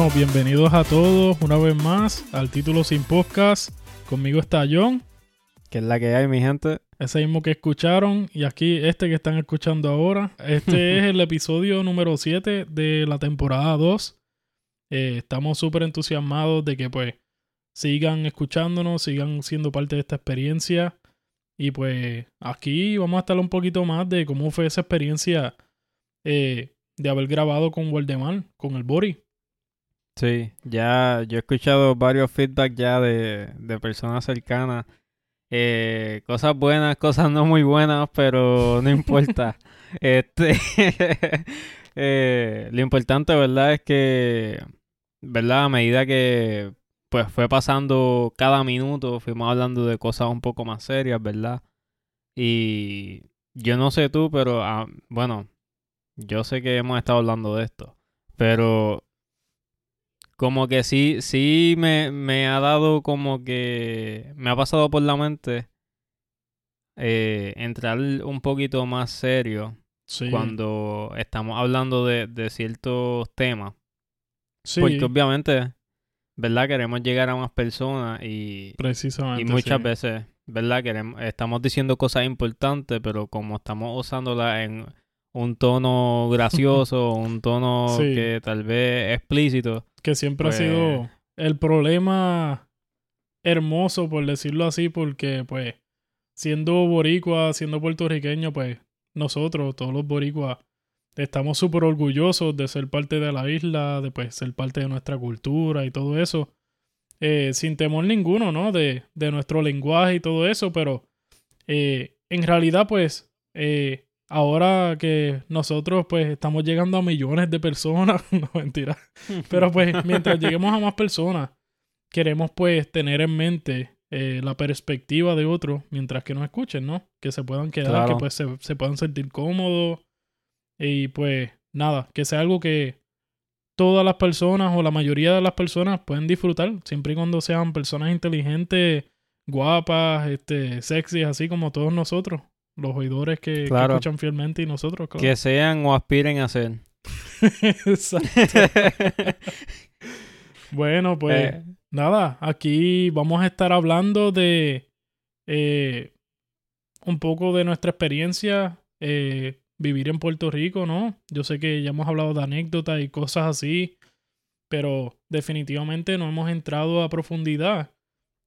Bueno, bienvenidos a todos una vez más al título sin podcast. Conmigo está John, Que es la que hay, mi gente. ese mismo que escucharon, y aquí este que están escuchando ahora. Este es el episodio número 7 de la temporada 2. Eh, estamos súper entusiasmados de que pues sigan escuchándonos, sigan siendo parte de esta experiencia. Y pues aquí vamos a estar un poquito más de cómo fue esa experiencia eh, de haber grabado con Waldemar, con el Bori. Sí, ya yo he escuchado varios feedback ya de, de personas cercanas. Eh, cosas buenas, cosas no muy buenas, pero no importa. este, eh, lo importante, ¿verdad? Es que, ¿verdad? A medida que pues fue pasando cada minuto, fuimos hablando de cosas un poco más serias, ¿verdad? Y yo no sé tú, pero ah, bueno, yo sé que hemos estado hablando de esto, pero como que sí, sí me, me ha dado como que me ha pasado por la mente eh, entrar un poquito más serio Sí. cuando estamos hablando de, de ciertos temas. sí, Porque obviamente, ¿verdad? Queremos llegar a más personas y, precisamente. y muchas sí. veces, ¿verdad? Queremos, estamos diciendo cosas importantes, pero como estamos usándolas en un tono gracioso, un tono que tal vez explícito, que siempre Pues- ha sido el problema hermoso, por decirlo así, porque pues siendo boricua, siendo puertorriqueño, pues nosotros, todos los boricuas, estamos súper orgullosos de ser parte de la isla, de pues ser parte de nuestra cultura y todo eso, eh, sin temor ninguno, ¿no? De, de nuestro lenguaje y todo eso, pero eh, en realidad pues eh, ahora que nosotros pues estamos llegando a millones de personas, no mentira, pero pues mientras lleguemos a más personas, queremos pues tener en mente eh, la perspectiva de otros mientras que nos escuchen, ¿no? Que se puedan quedar, Claro. que pues se, se puedan sentir cómodos y pues nada, que sea algo que todas las personas o la mayoría de las personas pueden disfrutar, siempre y cuando sean personas inteligentes, guapas, este, sexy, así como todos nosotros, los oidores que, escuchan fielmente y nosotros, claro. que sean o aspiren a ser. Exacto. Bueno, pues Eh, nada, aquí vamos a estar hablando de eh, un poco de nuestra experiencia eh, vivir en Puerto Rico, ¿no? Yo sé que ya hemos hablado de anécdotas y cosas así, pero definitivamente no hemos entrado a profundidad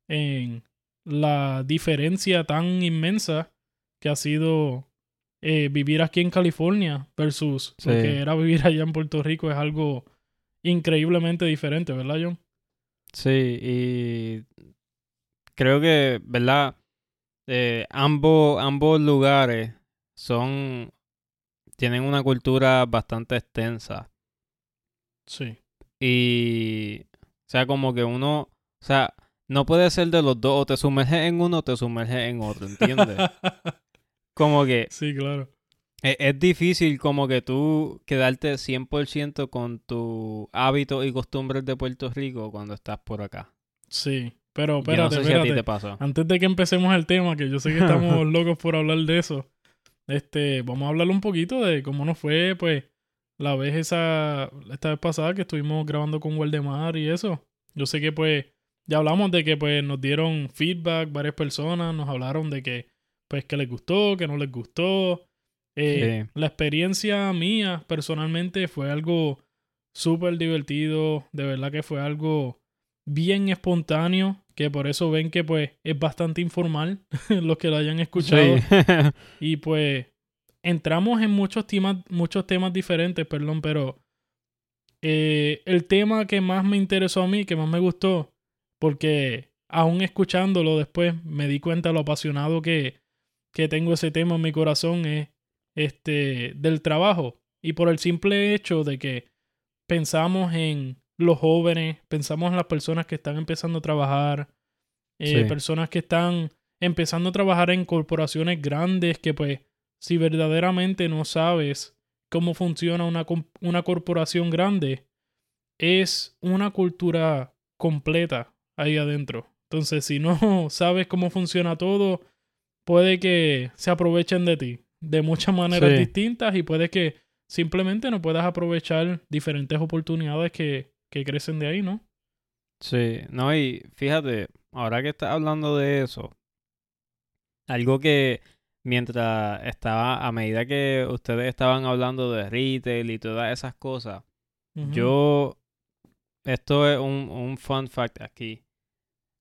en la diferencia tan inmensa que ha sido eh, vivir aquí en California versus lo Sí. que era vivir allá en Puerto Rico. Es algo increíblemente diferente, ¿verdad, John? Sí, y creo que, ¿verdad? Eh, ambos, ambos lugares son, tienen una cultura bastante extensa. Sí. Y, o sea, como que uno, o sea, no puede ser de los dos, o te sumerges en uno o te sumerges en otro, ¿entiendes? Como que sí, claro. es, es difícil como que tú quedarte 100% con tus hábitos y costumbres de Puerto Rico cuando estás por acá. Sí. Pero Yo no espérate, sé si a ti te pasa. Antes de que empecemos el tema, que yo sé que estamos locos por hablar de eso, este, vamos a hablar un poquito de cómo nos fue, pues, la vez esa, esta vez pasada que estuvimos grabando con Waldemar y eso. Yo sé que, pues, ya hablamos de que, pues, nos dieron feedback varias personas, nos hablaron de que, pues, que les gustó, que no les gustó. Eh, La experiencia mía, personalmente, fue algo súper divertido, de verdad que fue algo bien espontáneo, que por eso ven que pues es bastante informal los que lo hayan escuchado. Sí. Y pues entramos en muchos temas, muchos temas diferentes, perdón, pero eh, el tema que más me interesó a mí, que más me gustó, porque aún escuchándolo después me di cuenta lo apasionado que, que tengo ese tema en mi corazón, es este del trabajo. Y por el simple hecho de que pensamos en los jóvenes, pensamos en las personas que están empezando a trabajar, eh, Sí. personas que están empezando a trabajar en corporaciones grandes que pues si verdaderamente no sabes cómo funciona una, una corporación grande, es una cultura completa ahí adentro. Entonces, si no sabes cómo funciona todo, puede que se aprovechen de ti de muchas maneras Sí. distintas y puede que simplemente no puedas aprovechar diferentes oportunidades que, que crecen de ahí, ¿no? Sí, no, y fíjate, ahora que estás hablando de eso, algo que mientras estaba, a medida que ustedes estaban hablando de retail y todas esas cosas, yo, esto es un, un fun fact aquí.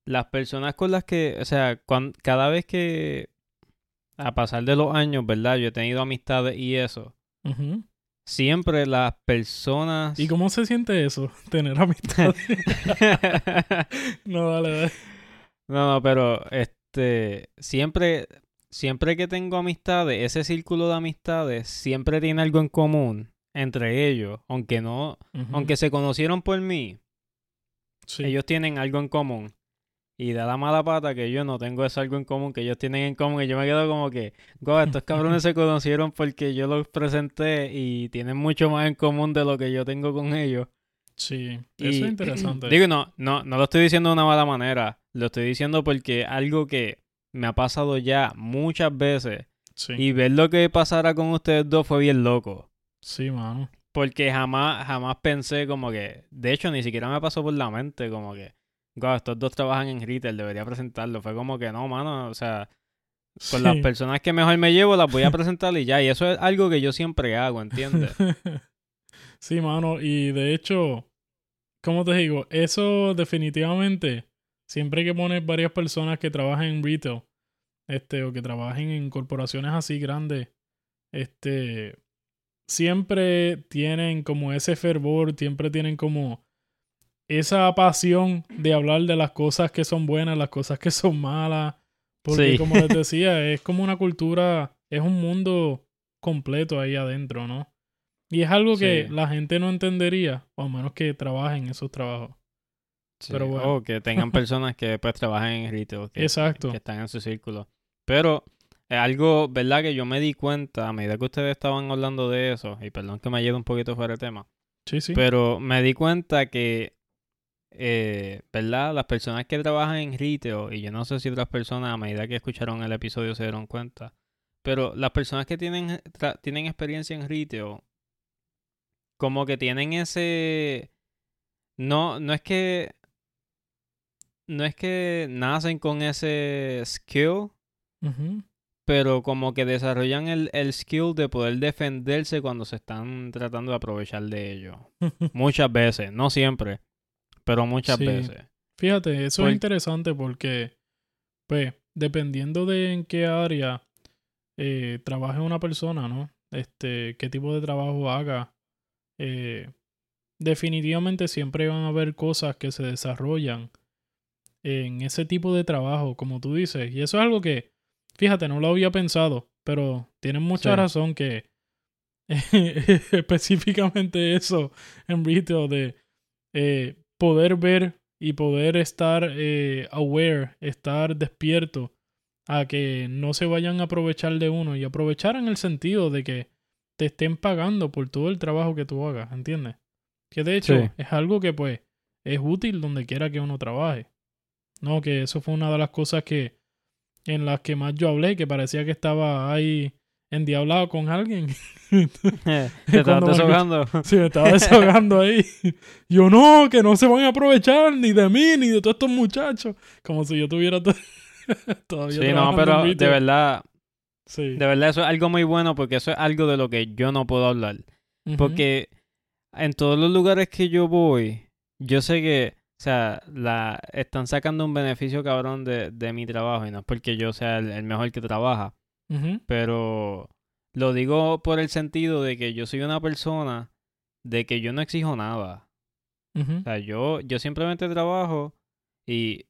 Las personas con las que, o sea, cuan- cada vez que, a pasar de los años, ¿verdad? Yo he tenido amistades y eso. Siempre las personas... ¿Y cómo se siente eso? Tener amistad. no, dale, dale. No, no, pero este siempre siempre que tengo amistades, ese círculo de amistades siempre tiene algo en común entre ellos, aunque no, aunque se conocieron por mí, Sí. ellos tienen algo en común. Y da la mala pata que yo no tengo eso algo en común que ellos tienen en común y yo me quedo como que, "Go, estos cabrones se conocieron porque yo los presenté y tienen mucho más en común de lo que yo tengo con ellos. Sí, Y- eso es interesante. Digo, no, no, no lo estoy diciendo de una mala manera. Lo estoy diciendo porque algo que me ha pasado ya muchas veces. sí, Y ver lo que pasara con ustedes dos fue bien loco. sí, mano. Porque jamás, jamás pensé como que. De hecho, ni siquiera me pasó por la mente como que. "Guau, estos dos trabajan en retail, debería presentarlo. Fue como que no, mano. O sea, con las personas que mejor me llevo, las voy a presentar y ya. Y eso es algo que yo siempre hago, ¿entiendes? sí, mano. Y de hecho, ¿cómo te digo? Eso definitivamente, siempre que pones varias personas que trabajan en retail, este, o que trabajen en corporaciones así grandes, este, siempre tienen como ese fervor, siempre tienen como esa pasión de hablar de las cosas que son buenas, las cosas que son malas. Porque Sí. como les decía, es como una cultura, es un mundo completo ahí adentro, ¿no? Y es algo que Sí. la gente no entendería, o a menos que trabajen esos trabajos. Sí, Pero bueno. O que tengan personas que después trabajan en retail. Que, Exacto. que están en su círculo. Pero es algo, ¿verdad? Que yo me di cuenta a medida que ustedes estaban hablando de eso, y perdón que me haya ido un poquito fuera de tema, Sí, sí. pero me di cuenta que, eh, ¿verdad? Las personas que trabajan en retail, y yo no sé si otras personas a medida que escucharon el episodio se dieron cuenta, pero las personas que tienen, tienen experiencia en retail, como que tienen ese... No, no es que... No es que nacen con ese skill, pero como que desarrollan el, el skill de poder defenderse cuando se están tratando de aprovechar de ello. Muchas veces, no siempre, pero muchas Sí. veces. Fíjate, eso es interesante porque, pues, dependiendo de en qué área eh, trabaje una persona, ¿no? Este, qué tipo de trabajo haga, eh, definitivamente siempre van a haber cosas que se desarrollan en ese tipo de trabajo, como tú dices. Y eso es algo que, fíjate, no lo había pensado, pero tienen mucha Sí. razón que específicamente eso en retail de eh, poder ver y poder estar eh, aware, estar despierto a que no se vayan a aprovechar de uno y aprovechar en el sentido de que te estén pagando por todo el trabajo que tú hagas, ¿entiendes? Que de hecho Sí. es algo que pues es útil donde quiera que uno trabaje. No, que eso fue una de las cosas que en las que más yo hablé, que parecía que estaba ahí endiablado con alguien. Te deshogando. Sí, me estaba desahogando ahí. Yo no, que no se van a aprovechar ni de mí ni de todos estos muchachos. Como si yo tuviera to- todavía Sí, no, pero de verdad, Sí. de verdad eso es algo muy bueno porque eso es algo de lo que yo no puedo hablar. Porque en todos los lugares que yo voy, yo sé que, o sea, la, están sacando un beneficio cabrón de, de mi trabajo y no es porque yo sea el, el mejor que trabaja, Pero lo digo por el sentido de que yo soy una persona de que yo no exijo nada. O sea, yo, yo simplemente trabajo y,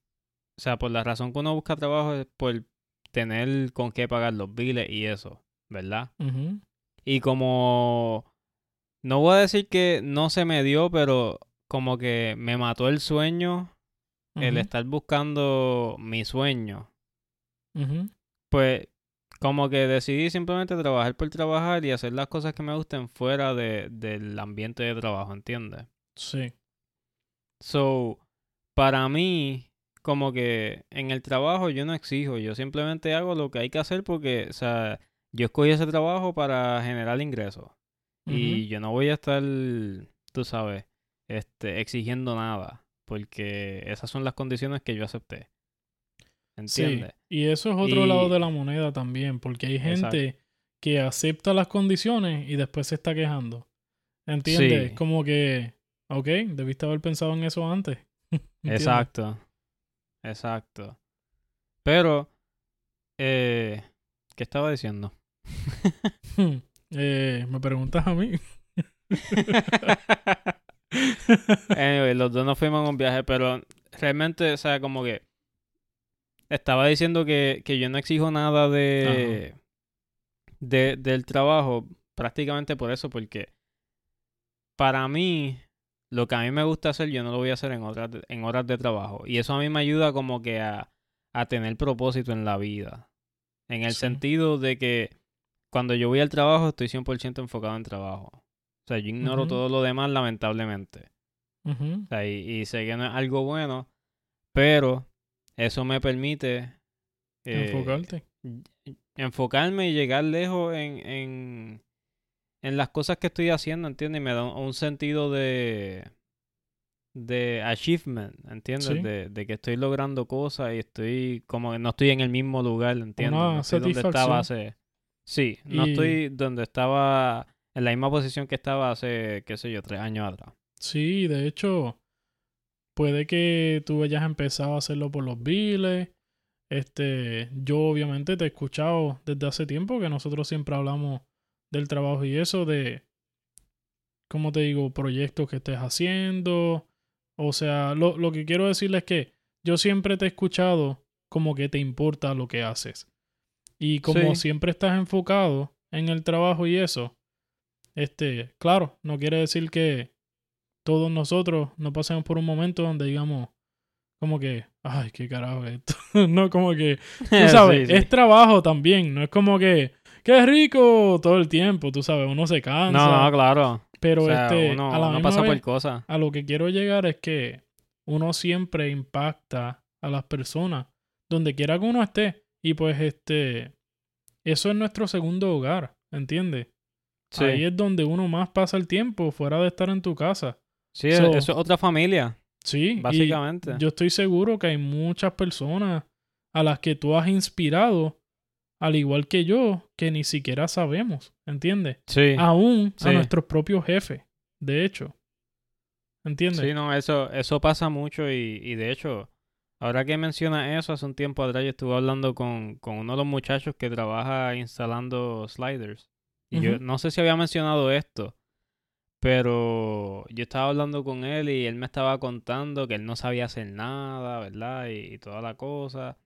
o sea, por la razón que uno busca trabajo es por tener con qué pagar los biles y eso, ¿verdad? Y como, no voy a decir que no se me dio, pero como que me mató el sueño, el estar buscando mi sueño, pues como que decidí simplemente trabajar por trabajar y hacer las cosas que me gusten fuera de, del ambiente de trabajo, ¿entiendes? Sí. So, para mí, como que en el trabajo yo no exijo, yo simplemente hago lo que hay que hacer porque, o sea, yo escogí ese trabajo para generar ingresos. Y yo no voy a estar, tú sabes, este, exigiendo nada, porque esas son las condiciones que yo acepté. ¿Entiendes? Sí, y eso es otro Y- lado de la moneda también, porque hay gente que acepta las condiciones y después se está quejando. ¿Entiendes? Sí. Como que, ok, debiste haber pensado en eso antes. ¿Entiendes? Exacto. Exacto. Pero, eh, ¿qué estaba diciendo? Eh, ¿Me preguntas a mí? anyway, los dos nos fuimos en un viaje, pero realmente, o sea, como que estaba diciendo que, que yo no exijo nada de, de del trabajo, prácticamente por eso, porque para mí, lo que a mí me gusta hacer, yo no lo voy a hacer en horas de, en horas de trabajo. Y eso a mí me ayuda como que a, a tener propósito en la vida. En el Sí. sentido de que cuando yo voy al trabajo, estoy 100% enfocado en trabajo. O sea, yo ignoro todo lo demás, lamentablemente. O sea, y, y sé que no es algo bueno, pero eso me permite eh, Enfocarte. enfocarme y llegar lejos en, en, en las cosas que estoy haciendo, ¿entiendes? Y me da un, un sentido de, de achievement, ¿entiendes? Sí. De, de que estoy logrando cosas y estoy como que no estoy en el mismo lugar, ¿entiendes? Una no estoy donde estaba hace... Sí, no estoy donde estaba, en la misma posición que estaba hace, qué sé yo, tres años atrás. Sí, de hecho, puede que tú hayas empezado a hacerlo por los biles. Este, yo obviamente te he escuchado desde hace tiempo que nosotros siempre hablamos del trabajo y eso, de, ¿cómo te digo? Proyectos que estés haciendo. O sea, lo, lo que quiero decirles es que yo siempre te he escuchado como que te importa lo que haces. Y como Sí. siempre estás enfocado en el trabajo y eso, este, claro, no quiere decir que todos nosotros no pasemos por un momento donde digamos, como que, ay, qué carajo es esto. no, como que, tú sabes, Sí, sí. es trabajo también, no es como que, qué rico todo el tiempo, tú sabes, uno se cansa. No, no, claro. Pero o sea, este, uno, a la uno misma pasa vez, por cosas. a lo que quiero llegar es que uno siempre impacta a las personas donde quiera que uno esté. Y pues este, eso es nuestro segundo hogar, ¿entiendes? Sí, Ahí es donde uno más pasa el tiempo fuera de estar en tu casa. Sí so- eso es otra familia, Sí, y básicamente. yo estoy seguro que hay muchas personas a las que tú has inspirado, al igual que yo, que ni siquiera sabemos, ¿entiendes? sí, Aún a nuestros propios jefes, de hecho. ¿Entiendes? sí, no, eso, eso pasa mucho y, y de hecho, ahora que mencionas eso, hace un tiempo atrás yo estuve hablando con, con uno de los muchachos que trabaja instalando sliders. Y yo no sé si había mencionado esto, pero yo estaba hablando con él y él me estaba contando que él no sabía hacer nada, ¿verdad? Y, y toda la cosa,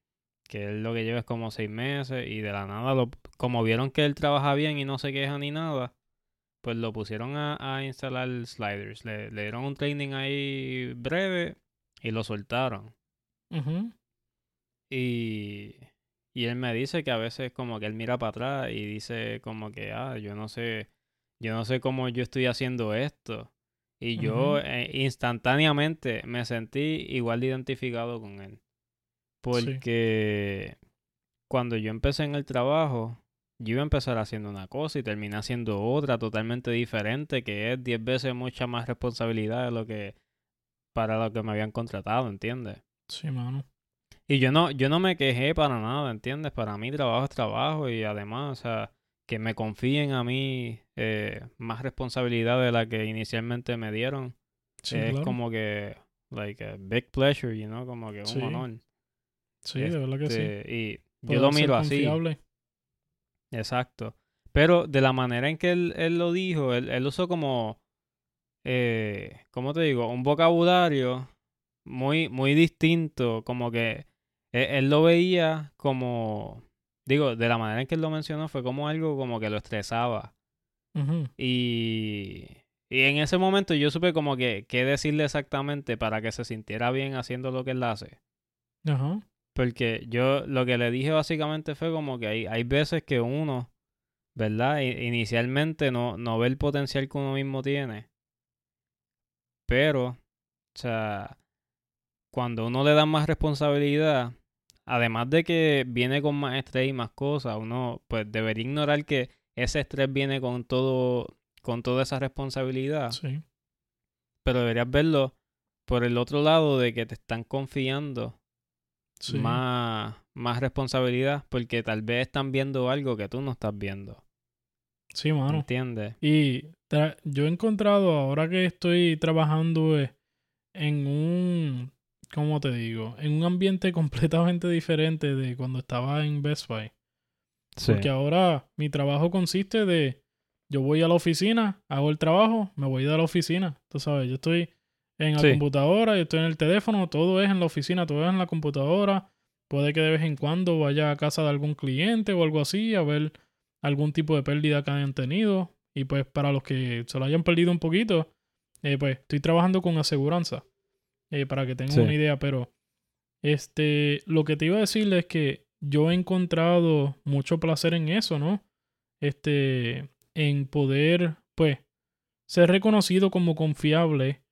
que él lo que lleva es como seis meses y de la nada, lo, como vieron que él trabaja bien y no se queja ni nada, pues lo pusieron a, a instalar sliders. Le, le dieron un training ahí breve y lo soltaron. Y, y él me dice que a veces como que él mira para atrás y dice como que, ah, yo no sé, yo no sé cómo yo estoy haciendo esto. Y yo eh, instantáneamente me sentí igual de identificado con él. Porque cuando yo empecé en el trabajo, yo iba a empezar haciendo una cosa y terminé haciendo otra totalmente diferente, que es 10 veces mucha más responsabilidad de lo que para lo que me habían contratado, ¿entiendes? Sí, mano. Y yo no, yo no me quejé para nada, ¿entiendes? Para mí trabajo es trabajo y además, o sea, que me confíen a mí eh, más responsabilidad de la que inicialmente me dieron. Sí, es claro. como que, like, a big pleasure, you know, como que un Sí, honor. Sí, de verdad que sí. Este, Y yo lo miro así. confiable. Exacto. Pero de la manera en que él, él lo dijo, él, él usó como, eh, ¿cómo te digo? Un vocabulario muy, muy distinto, como que él, él lo veía como, digo, de la manera en que él lo mencionó fue como algo como que lo estresaba. Y, y en ese momento yo supe como que qué decirle exactamente para que se sintiera bien haciendo lo que él hace. Ajá. Porque yo lo que le dije básicamente fue como que hay, hay veces que uno, ¿verdad? Inicialmente no, no ve el potencial que uno mismo tiene. Pero, o sea, cuando uno le da más responsabilidad, además de que viene con más estrés y más cosas, uno pues debería ignorar que ese estrés viene con todo, con toda esa responsabilidad. Sí. pero deberías verlo por el otro lado de que te están confiando Sí. más, más responsabilidad porque tal vez están viendo algo que tú no estás viendo. Sí, mano. ¿Entiendes? Y yo he encontrado, ahora que estoy trabajando eh, en un, ¿cómo te digo? En un ambiente completamente diferente de cuando estaba en Best Buy. Porque ahora mi trabajo consiste de, yo voy a la oficina, hago el trabajo, me voy de la oficina. Tú sabes, yo estoy en la Sí. computadora, yo estoy en el teléfono, todo es en la oficina, todo es en la computadora. Puede que de vez en cuando vaya a casa de algún cliente o algo así a ver algún tipo de pérdida que hayan tenido. Y pues para los que se lo hayan perdido un poquito, eh, pues estoy trabajando con aseguranza. Eh, para que tengan Sí. una idea, pero este, lo que te iba a decir es que yo he encontrado mucho placer en eso, ¿no? Este, en poder, pues, ser reconocido como confiable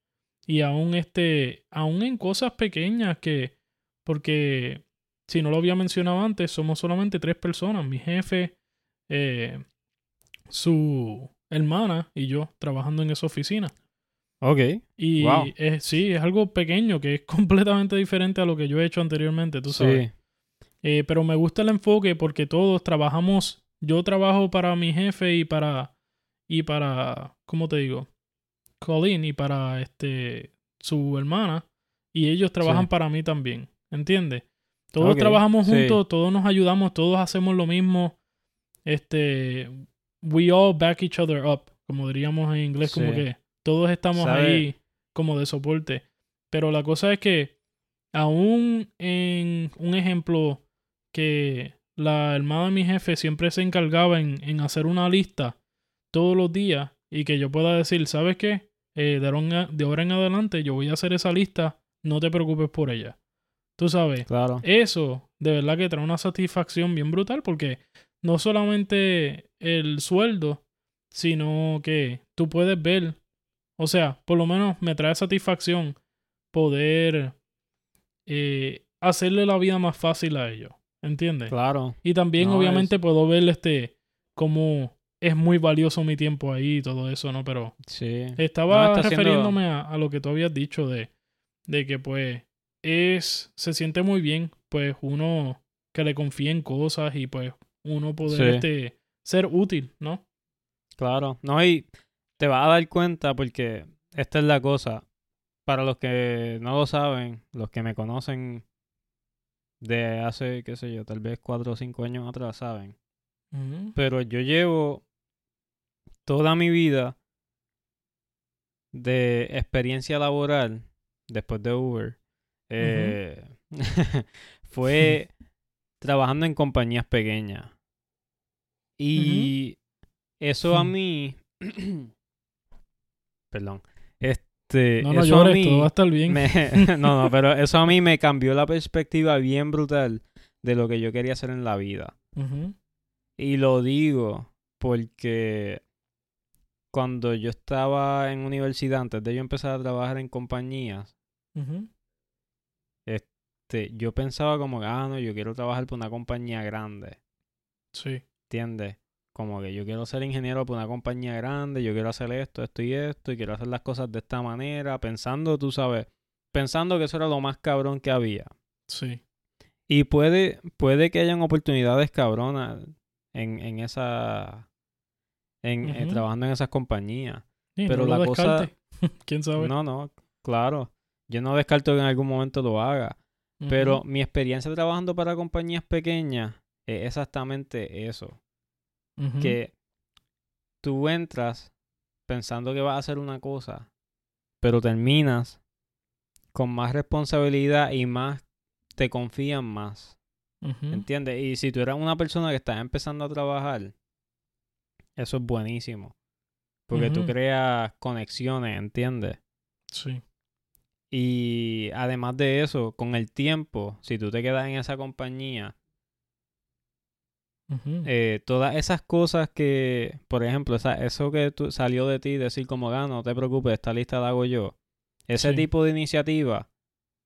y aún este, aún en cosas pequeñas que, porque si no lo había mencionado antes, somos solamente tres personas, mi jefe, eh, su hermana y yo trabajando en esa oficina. Ok. Y Wow. es, sí, es algo pequeño que es completamente diferente a lo que yo he hecho anteriormente, tú sabes. Sí. Eh, pero me gusta el enfoque porque todos trabajamos, yo trabajo para mi jefe y para, y para, ¿cómo te digo? Colleen y para este, su hermana. Y ellos trabajan Sí. para mí también, ¿entiendes? Todos trabajamos sí. juntos, todos nos ayudamos, todos hacemos lo mismo. Este, we all back each other up, como diríamos en inglés, como que todos estamos ¿Sabe? ahí como de soporte. Pero la cosa es que, aún en un ejemplo que la hermana de mi jefe siempre se encargaba en, en hacer una lista todos los días y que yo pueda decir, ¿sabes qué? Eh, de, ahora en- de ahora en adelante yo voy a hacer esa lista, no te preocupes por ella. Tú sabes, Claro. eso de verdad que trae una satisfacción bien brutal porque no solamente el sueldo, sino que tú puedes ver, o sea, por lo menos me trae satisfacción poder eh, hacerle la vida más fácil a ellos, ¿entiendes? Claro. Y también No, obviamente puedo ver este cómo es muy valioso mi tiempo ahí y todo eso, ¿no? Pero Sí. estaba No, refiriéndome a, a lo que tú habías dicho de, de que pues es, se siente muy bien, pues uno que le confíe en cosas y pues uno poder Sí. este, ser útil, ¿no? Claro. No, y te vas a dar cuenta porque esta es la cosa. Para los que no lo saben, los que me conocen de hace, qué sé yo, tal vez cuatro o cinco años atrás, saben. Pero yo llevo toda mi vida de experiencia laboral después de Uber. eh, fue trabajando en compañías pequeñas. Y eso a mí... Perdón. Este, No, no eso a llores, mí todo va a estar bien. me- no, no, pero eso a mí me cambió la perspectiva bien brutal de lo que yo quería hacer en la vida. Y lo digo porque cuando yo estaba en universidad, antes de yo empezar a trabajar en compañías, este, yo pensaba como ah, no, yo quiero trabajar por una compañía grande, Sí. ¿entiendes? Como que yo quiero ser ingeniero por una compañía grande, yo quiero hacer esto, esto y esto, y quiero hacer las cosas de esta manera, pensando, tú sabes, pensando que eso era lo más cabrón que había. Sí. Y puede, puede que hayan oportunidades cabronas en, en esa. En, eh, trabajando en esas compañías. Sí, Pero no la cosa-. ¿Quién sabe? No, no, claro. Yo no descarto que en algún momento lo haga. Pero mi experiencia trabajando para compañías pequeñas es exactamente eso. Que tú entras pensando que vas a hacer una cosa, pero terminas con más responsabilidad y más te confían más. ¿Entiendes? Y si tú eres una persona que está empezando a trabajar, eso es buenísimo. Porque tú creas conexiones, ¿entiendes? Sí. Y además de eso, con el tiempo, si tú te quedas en esa compañía, Eh, todas esas cosas que, por ejemplo, esa- eso que tú, salió de ti, decir como, ah, no te preocupes, esta lista la hago yo. Ese Sí. tipo de iniciativas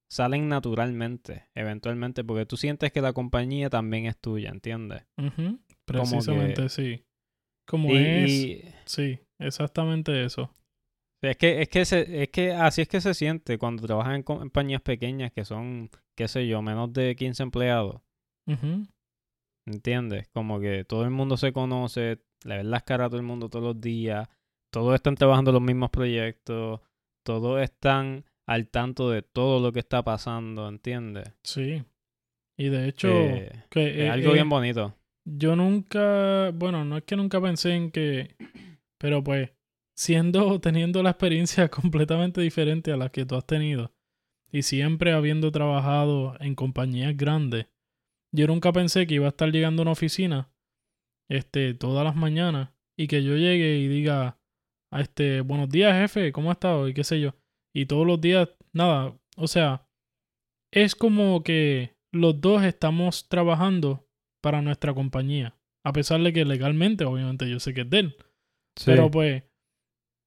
salen naturalmente, eventualmente, porque tú sientes que la compañía también es tuya, ¿entiendes? Que- Precisamente, sí. Como Y- es. y- Sí, exactamente eso. Es que, es que, se, es que así es que se siente cuando trabajas en compañías pequeñas que son, qué sé yo, menos de 15 empleados. Ujú. ¿Entiendes? Como que todo el mundo se conoce, le ves las caras a todo el mundo todos los días, todos están trabajando los mismos proyectos, todos están al tanto de todo lo que está pasando, ¿entiendes? Sí. Y de hecho, Eh, que, es eh, algo eh, bien bonito. yo nunca, bueno, no es que nunca pensé en que, pero pues, siendo, teniendo la experiencia completamente diferente a la que tú has tenido y siempre habiendo trabajado en compañías grandes, yo nunca pensé que iba a estar llegando a una oficina, este, todas las mañanas y que yo llegue y diga, a este, buenos días jefe, ¿cómo ha estado? Y qué sé yo. Y todos los días, nada, o sea, es como que los dos estamos trabajando para nuestra compañía. A pesar de que legalmente, obviamente, yo sé que es de él. Pero pues,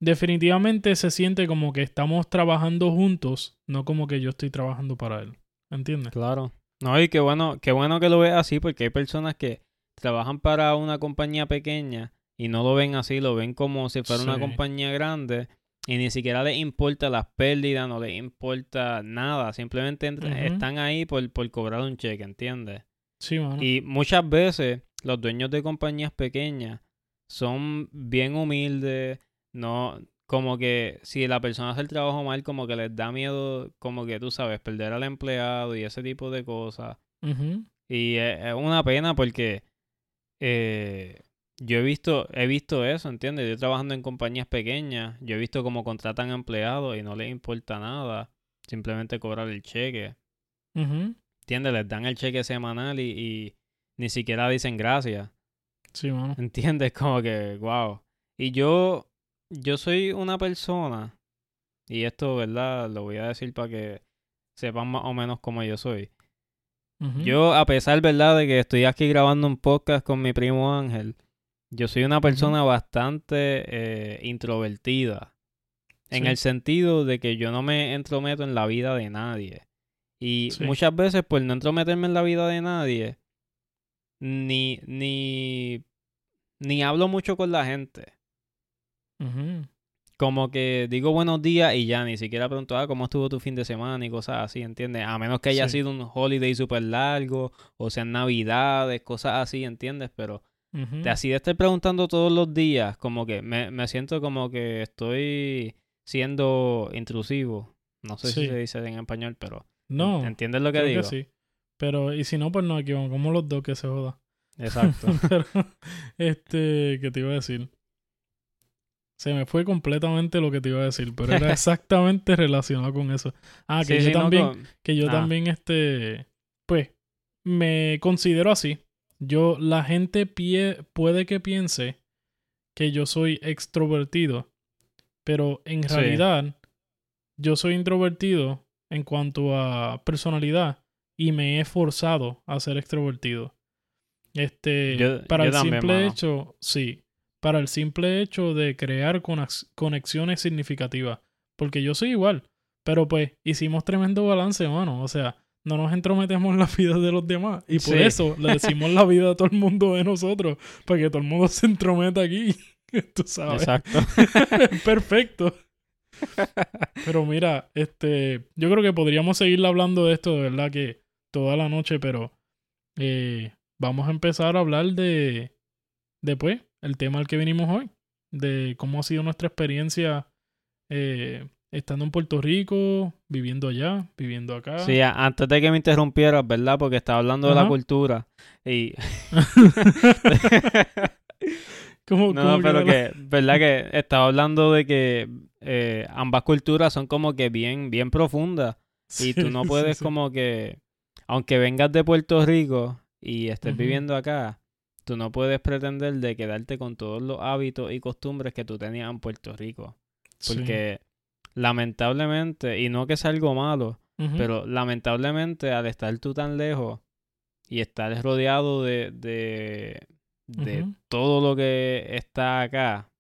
definitivamente se siente como que estamos trabajando juntos, no como que yo estoy trabajando para él. ¿Entiendes? Claro. No, y qué bueno, qué bueno que lo veas así, porque hay personas que trabajan para una compañía pequeña y no lo ven así, lo ven como si fuera una compañía grande y ni siquiera les importa las pérdidas, no les importa nada, simplemente están ahí por, por cobrar un cheque, ¿entiendes? Sí, mano. Y muchas veces los dueños de compañías pequeñas son bien humildes, no como que si la persona hace el trabajo mal, como que les da miedo, como que tú sabes, perder al empleado y ese tipo de cosas. Y es, es una pena porque eh, yo he visto, he visto eso, ¿entiendes? Yo trabajando en compañías pequeñas, yo he visto cómo contratan empleados y no les importa nada, simplemente cobrar el cheque. Ujú. ¿Entiendes? Les dan el cheque semanal y, y ni siquiera dicen gracias. Sí, mano. ¿Entiendes? Como que, wow. Y yo, yo soy una persona, y esto, ¿verdad? Lo voy a decir para que sepan más o menos cómo yo soy. Yo, a pesar, ¿verdad?, de que estoy aquí grabando un podcast con mi primo Ángel, yo soy una persona bastante eh, introvertida. En el sentido de que yo no me entrometo en la vida de nadie. Y Sí. muchas veces, por no entrometerme en la vida de nadie, ni, ni, ni hablo mucho con la gente. Como que digo buenos días y ya ni siquiera pregunto, ah, ¿cómo estuvo tu fin de semana y cosas así, ¿entiendes? A menos que haya Sí. sido un holiday súper largo, o sean navidades, cosas así, ¿entiendes? Pero Ujú. de así de estar preguntando todos los días, como que me, me siento como que estoy siendo intrusivo. No sé si se dice en español, pero No, ¿entiendes lo que creo digo? que sí. Pero, y si no, pues nos equivocamos los dos que se joda. Exacto. Pero, este, ¿qué te iba a decir? Se me fue completamente lo que te iba a decir, pero era exactamente relacionado con eso. Ah, que Sí, yo sí, no, también, con- que yo Ah. también, este, pues, me considero así. Yo, la gente pie- puede que piense que yo soy extrovertido, pero en Sí. realidad yo soy introvertido en cuanto a personalidad y me he forzado a ser extrovertido. Este, Yo- para yo el también, simple mano. hecho, sí, para el simple hecho de crear conex- conexiones significativas, porque yo soy igual, pero pues hicimos tremendo balance, mano, o sea, no nos entrometemos en la vida de los demás y por Sí. eso le decimos la vida a todo el mundo de nosotros, para que todo el mundo se entrometa aquí, tú sabes. Exacto. Perfecto. Pero mira, este, yo creo que podríamos seguir hablando de esto de verdad que toda la noche, pero eh, vamos a empezar a hablar de, de pues, el tema al que vinimos hoy, de cómo ha sido nuestra experiencia eh, estando en Puerto Rico, viviendo allá, viviendo acá. Sí, antes de que me interrumpieras, ¿verdad? Porque estaba hablando de la cultura. Y. ¿Cómo- no, cómo pero que, ¿verdad? Que estaba hablando de que eh, ambas culturas son como que bien, bien profundas. Y tú no puedes sí. como que, aunque vengas de Puerto Rico y estés viviendo acá, tú no puedes pretender de quedarte con todos los hábitos y costumbres que tú tenías en Puerto Rico. Sí. Porque lamentablemente, y no que sea algo malo, pero lamentablemente al estar tú tan lejos y estar rodeado de, de, de todo lo que está acá,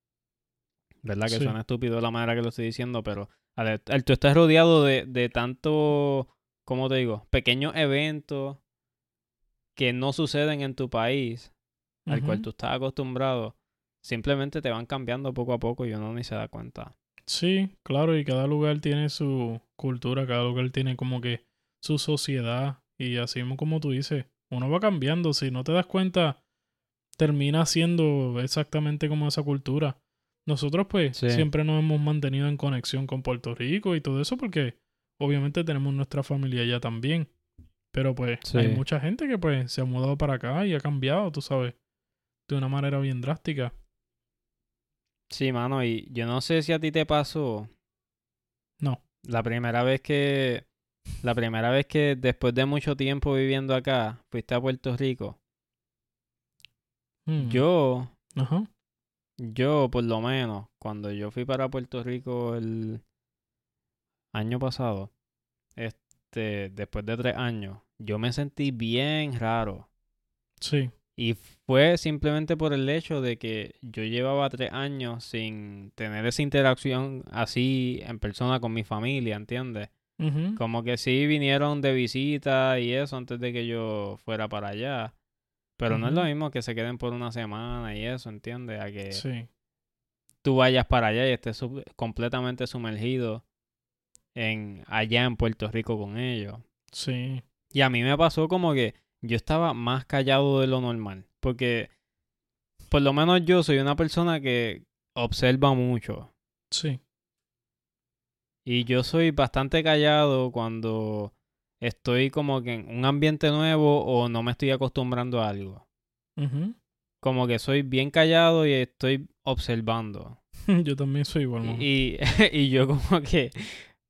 ¿verdad? Que Sí. suena estúpido la manera que lo estoy diciendo, pero al, al tú estás rodeado de, de tanto, ¿cómo te digo? Pequeños eventos que no suceden en tu país, al cual tú estás acostumbrado, simplemente te van cambiando poco a poco y uno ni se da cuenta. Sí, claro, y cada lugar tiene su cultura, cada lugar tiene como que su sociedad y así mismo como tú dices, uno va cambiando, si no te das cuenta, termina siendo exactamente como esa cultura. Nosotros pues Sí. siempre nos hemos mantenido en conexión con Puerto Rico y todo eso porque obviamente tenemos nuestra familia allá también. Pero pues hay mucha gente que pues se ha mudado para acá y ha cambiado, tú sabes, de una manera bien drástica. Sí, mano, y yo no sé si a ti te pasó No. la primera vez que, la primera vez que después de mucho tiempo viviendo acá, fuiste a Puerto Rico. Mm, Yo, Ajá. yo por lo menos, cuando yo fui para Puerto Rico el año pasado, este, después de tres años, yo me sentí bien raro. Sí. Y fue simplemente por el hecho de que yo llevaba tres años sin tener esa interacción así en persona con mi familia, ¿entiendes? Como que sí vinieron de visita y eso antes de que yo fuera para allá. Pero no es lo mismo que se queden por una semana y eso, ¿entiendes? A que Sí. tú vayas para allá y estés sub- completamente sumergido en allá en Puerto Rico con ellos. Sí. Y a mí me pasó como que yo estaba más callado de lo normal. Porque por lo menos yo soy una persona que observa mucho. Sí. Y yo soy bastante callado cuando estoy como que en un ambiente nuevo o no me estoy acostumbrando a algo. Como que soy bien callado y estoy observando. Yo también soy igual. Y, y yo como que,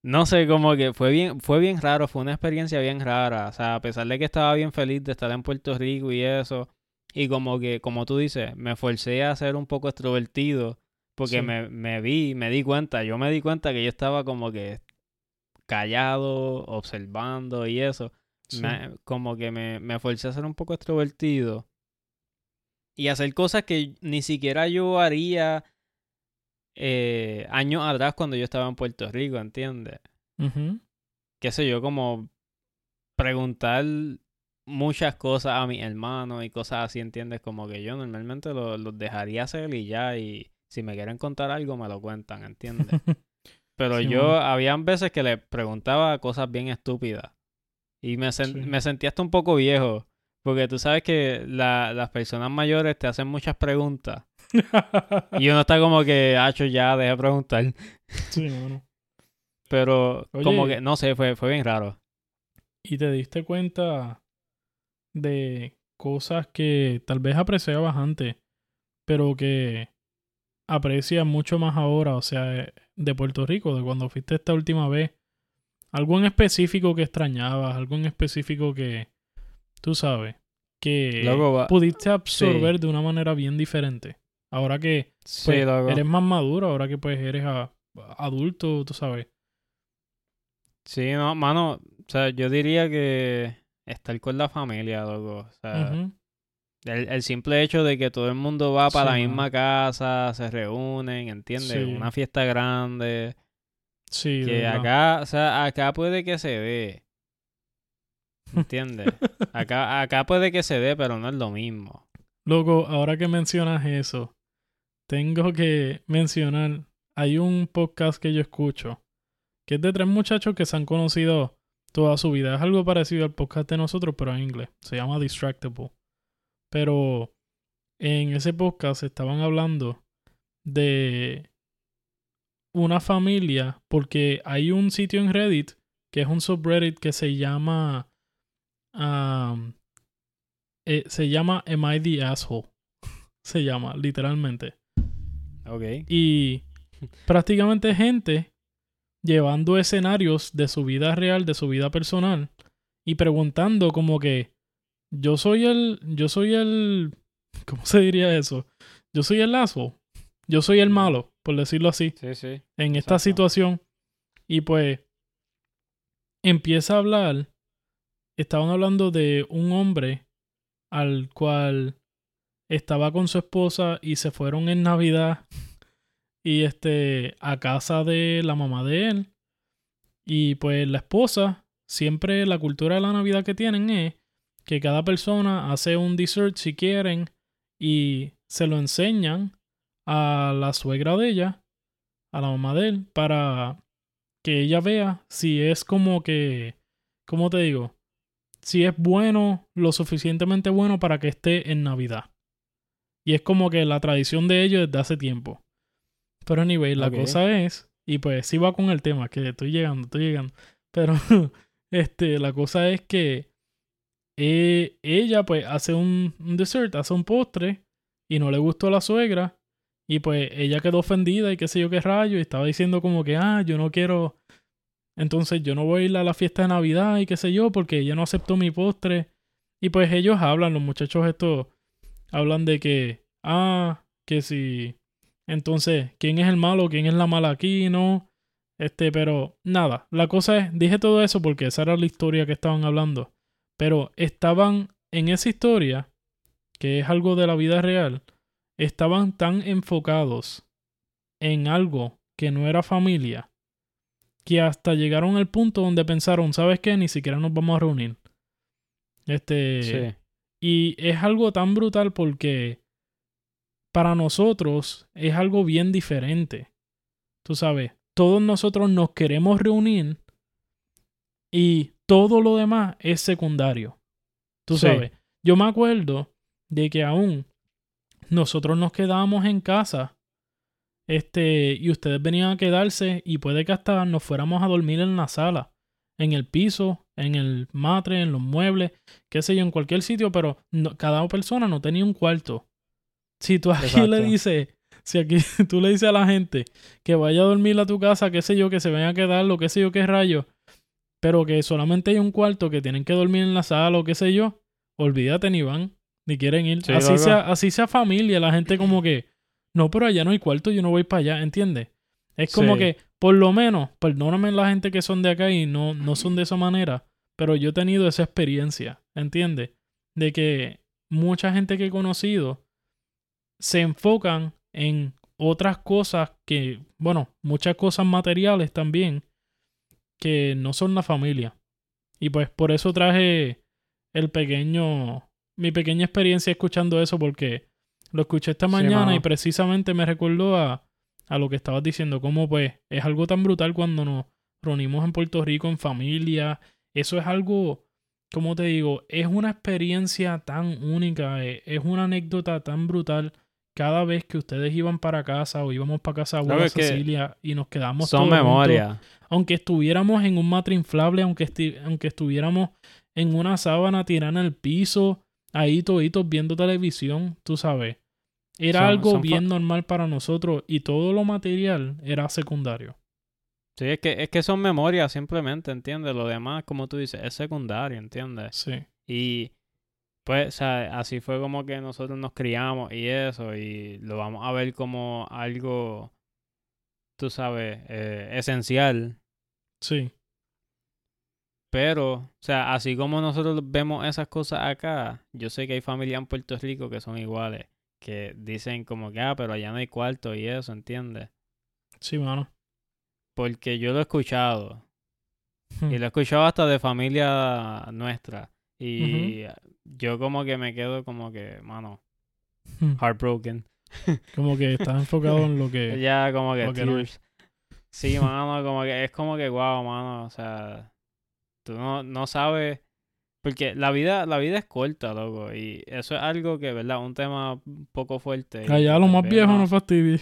no sé, como que fue bien, fue bien raro, fue una experiencia bien rara. O sea, a pesar de que estaba bien feliz de estar en Puerto Rico y eso, y como que, como tú dices, me forcé a ser un poco extrovertido, porque Sí. me, me vi, me di cuenta, yo me di cuenta que yo estaba como que callado, observando y eso. Sí. Me- como que me, me forcé a ser un poco extrovertido y hacer cosas que ni siquiera yo haría eh, años atrás cuando yo estaba en Puerto Rico, ¿entiendes? Ujú. Qué sé yo, como preguntar muchas cosas a mi hermano y cosas así, ¿entiendes? Como que yo normalmente lo- los dejaría hacer y ya, y si me quieren contar algo me lo cuentan, ¿entiendes? Pero Sí, yo, mano. habían veces que le preguntaba cosas bien estúpidas. Y me, sen- Sí. me sentía hasta un poco viejo. Porque tú sabes que la- las personas mayores te hacen muchas preguntas. Y uno está como que, hacho, ya, deja de preguntar. sí, mano. Pero como que, no sé, fue, fue bien raro. Y te diste cuenta de cosas que tal vez apreciabas antes, pero que aprecias mucho más ahora, o sea, de Puerto Rico, de cuando fuiste esta última vez. Algo en específico que extrañabas, algo en específico que, tú sabes, que va- pudiste absorber de una manera bien diferente. Ahora que Sí, pues, eres más maduro, ahora que pues eres a- adulto, tú sabes. Sí, no, mano, o sea, yo diría que estar con la familia, loco. O sea, el, el simple hecho de que todo el mundo va para Sí, la misma casa, se reúnen, ¿entiendes? Sí. Una fiesta grande. Sí, Que acá, o sea, acá puede que se dé. ¿Entiendes? acá, acá puede que se dé, pero no es lo mismo. Loco, ahora que mencionas eso, tengo que mencionar, hay un podcast que yo escucho, que es de tres muchachos que se han conocido toda su vida. Es algo parecido al podcast de nosotros, pero en inglés. Se llama Distractable. Pero en ese podcast estaban hablando de una familia, porque hay un sitio en Reddit, que es un subreddit que se llama... um, eh, se llama Am I the Asshole? se llama, literalmente. Ok. Y prácticamente gente llevando escenarios de su vida real, de su vida personal, y preguntando como que yo soy el, yo soy el, ¿cómo se diría eso? Yo soy el asshole. Yo soy el malo, por decirlo así Sí, sí. en esta situación. Y pues empieza a hablar. Estaban hablando de un hombre al cual estaba con su esposa y se fueron en Navidad y este a casa de la mamá de él. Y pues la esposa, siempre la cultura de la Navidad que tienen es que cada persona hace un dessert si quieren y se lo enseñan a la suegra de ella, a la mamá de él para que ella vea si es como que, ¿cómo te digo? Si es bueno, lo suficientemente bueno para que esté en Navidad. Y es como que la tradición de ellos desde hace tiempo. Pero anyway, la cosa es, y pues sí va con el tema, que estoy llegando, estoy llegando. Pero este, la cosa es que eh, ella pues hace un, un dessert, hace un postre y no le gustó a la suegra y pues ella quedó ofendida y qué sé yo qué rayo y estaba diciendo como que, ah, yo no quiero, entonces yo no voy a ir a la fiesta de Navidad y qué sé yo porque ella no aceptó mi postre. Y pues ellos hablan, los muchachos estos hablan de que, ah, que si, entonces, ¿quién es el malo? ¿Quién es la mala aquí? No. Este, pero nada, la cosa es, dije todo eso porque esa era la historia que estaban hablando. Pero estaban en esa historia, que es algo de la vida real, estaban tan enfocados en algo que no era familia, que hasta llegaron al punto donde pensaron, ¿sabes qué? Ni siquiera nos vamos a reunir. Este, Sí. Y es algo tan brutal porque para nosotros es algo bien diferente. Tú sabes, todos nosotros nos queremos reunir y todo lo demás es secundario. Tú Sí. sabes, yo me acuerdo de que aún nosotros nos quedábamos en casa este y ustedes venían a quedarse y puede que hasta nos fuéramos a dormir en la sala, en el piso, en el matre, en los muebles, qué sé yo, en cualquier sitio, pero no- cada persona no tenía un cuarto. Si tú aquí le dices, si aquí tú le dices a la gente que vaya a dormir a tu casa, qué sé yo, que se vayan a quedar, lo qué sé yo, qué rayo, pero que solamente hay un cuarto que tienen que dormir en la sala o qué sé yo, olvídate ni van, ni quieren ir. Sí, así, loco. sea, así sea familia, la gente como que, no, pero allá no hay cuarto, yo no voy para allá, ¿entiendes? Es como Sí. que, por lo menos, perdóname la gente que son de acá y no, no son de esa manera, pero yo he tenido esa experiencia, ¿entiendes? De que mucha gente que he conocido se enfocan en otras cosas que, bueno, muchas cosas materiales también, que no son la familia. Y pues por eso traje el pequeño, mi pequeña experiencia escuchando eso, porque lo escuché esta mañana y precisamente me recordó a, a lo que estabas diciendo, como pues es algo tan brutal cuando nos reunimos en Puerto Rico en familia. Eso es algo, como te digo, es una experiencia tan única, eh, es una anécdota tan brutal. Cada vez que ustedes iban para casa o íbamos para casa que Cecilia y nos quedamos Son memorias. aunque estuviéramos en un matre inflable, aunque, esti- aunque estuviéramos en una sábana tirada en el piso, ahí toditos viendo televisión, tú sabes. Era Son- algo son bien normal para nosotros y todo lo material era secundario. Sí, es que, es que son memorias simplemente, ¿entiendes? Lo demás, como tú dices, es secundario, ¿entiendes? Sí, Y pues, o sea, así fue como que nosotros nos criamos y eso, y lo vamos a ver como algo, tú sabes, eh, esencial. sí, Pero, o sea, así como nosotros vemos esas cosas acá, yo sé que hay familias en Puerto Rico que son iguales, que dicen como que, ah, pero allá no hay cuarto y eso, ¿entiendes? sí, mano. Porque yo lo he escuchado, Hmm. y lo he escuchado hasta de familia nuestra, y yo como que me quedo como que, mano, Hmm. heartbroken. Como que estás enfocado en lo que... Ya como que no. Sí, mano, como que es como que wow, mano, o sea, tú no, no sabes porque la vida la vida es corta, loco, y eso es algo que, ¿verdad? Un tema un poco fuerte. Allá lo tal más viejo no- no fastidia.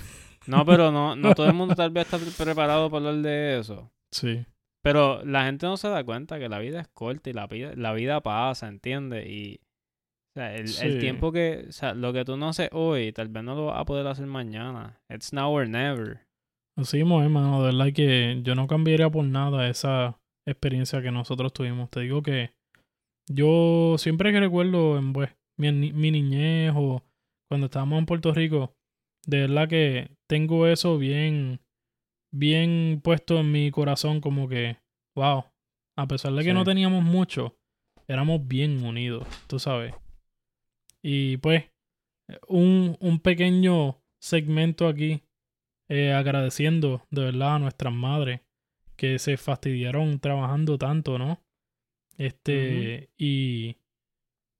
No, pero no no todo el mundo tal vez está preparado para hablar de eso. Sí, Pero la gente no se da cuenta que la vida es corta y la vida, la vida pasa, ¿entiendes? Y o sea, el, el tiempo que, o sea, lo que tú no haces hoy, tal vez no lo vas a poder hacer mañana. It's now or never. así mismo, hermano. De verdad que yo no cambiaría por nada esa experiencia que nosotros tuvimos. Te digo que yo siempre que recuerdo en pues, mi, mi niñez o cuando estábamos en Puerto Rico, de verdad que tengo eso bien, bien puesto en mi corazón como que, wow, a pesar de que Sí. no teníamos mucho, éramos bien unidos, tú sabes. Y pues, un, un pequeño segmento aquí eh, agradeciendo de verdad a nuestras madres que se fastidiaron trabajando tanto, ¿no? Este, y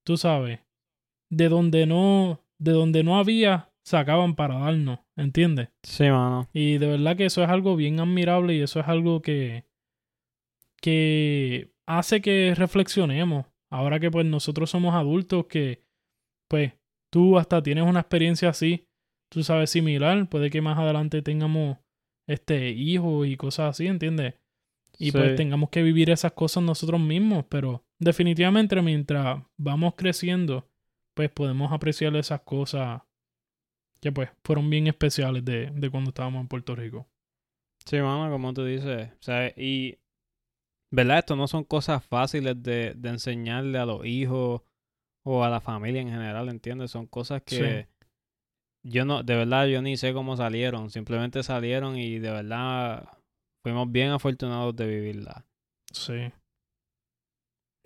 tú sabes, de donde no, de donde no había sacaban para darnos, ¿entiendes? Sí, mano. Y de verdad que eso es algo bien admirable y eso es algo que, que hace que reflexionemos. Ahora que pues nosotros somos adultos que pues tú hasta tienes una experiencia así, tú sabes similar, puede que más adelante tengamos este hijos y cosas así, ¿entiendes? Y pues tengamos que vivir esas cosas nosotros mismos, pero definitivamente mientras vamos creciendo, pues podemos apreciar esas cosas que pues fueron bien especiales de, de cuando estábamos en Puerto Rico. Sí, mano, como tú dices. O sea, y. ¿Verdad? Esto no son cosas fáciles de, de enseñarle a los hijos o a la familia en general, ¿entiendes? Son cosas que. Yo no, de verdad, yo ni sé cómo salieron. Simplemente salieron y de verdad fuimos bien afortunados de vivirla. Sí.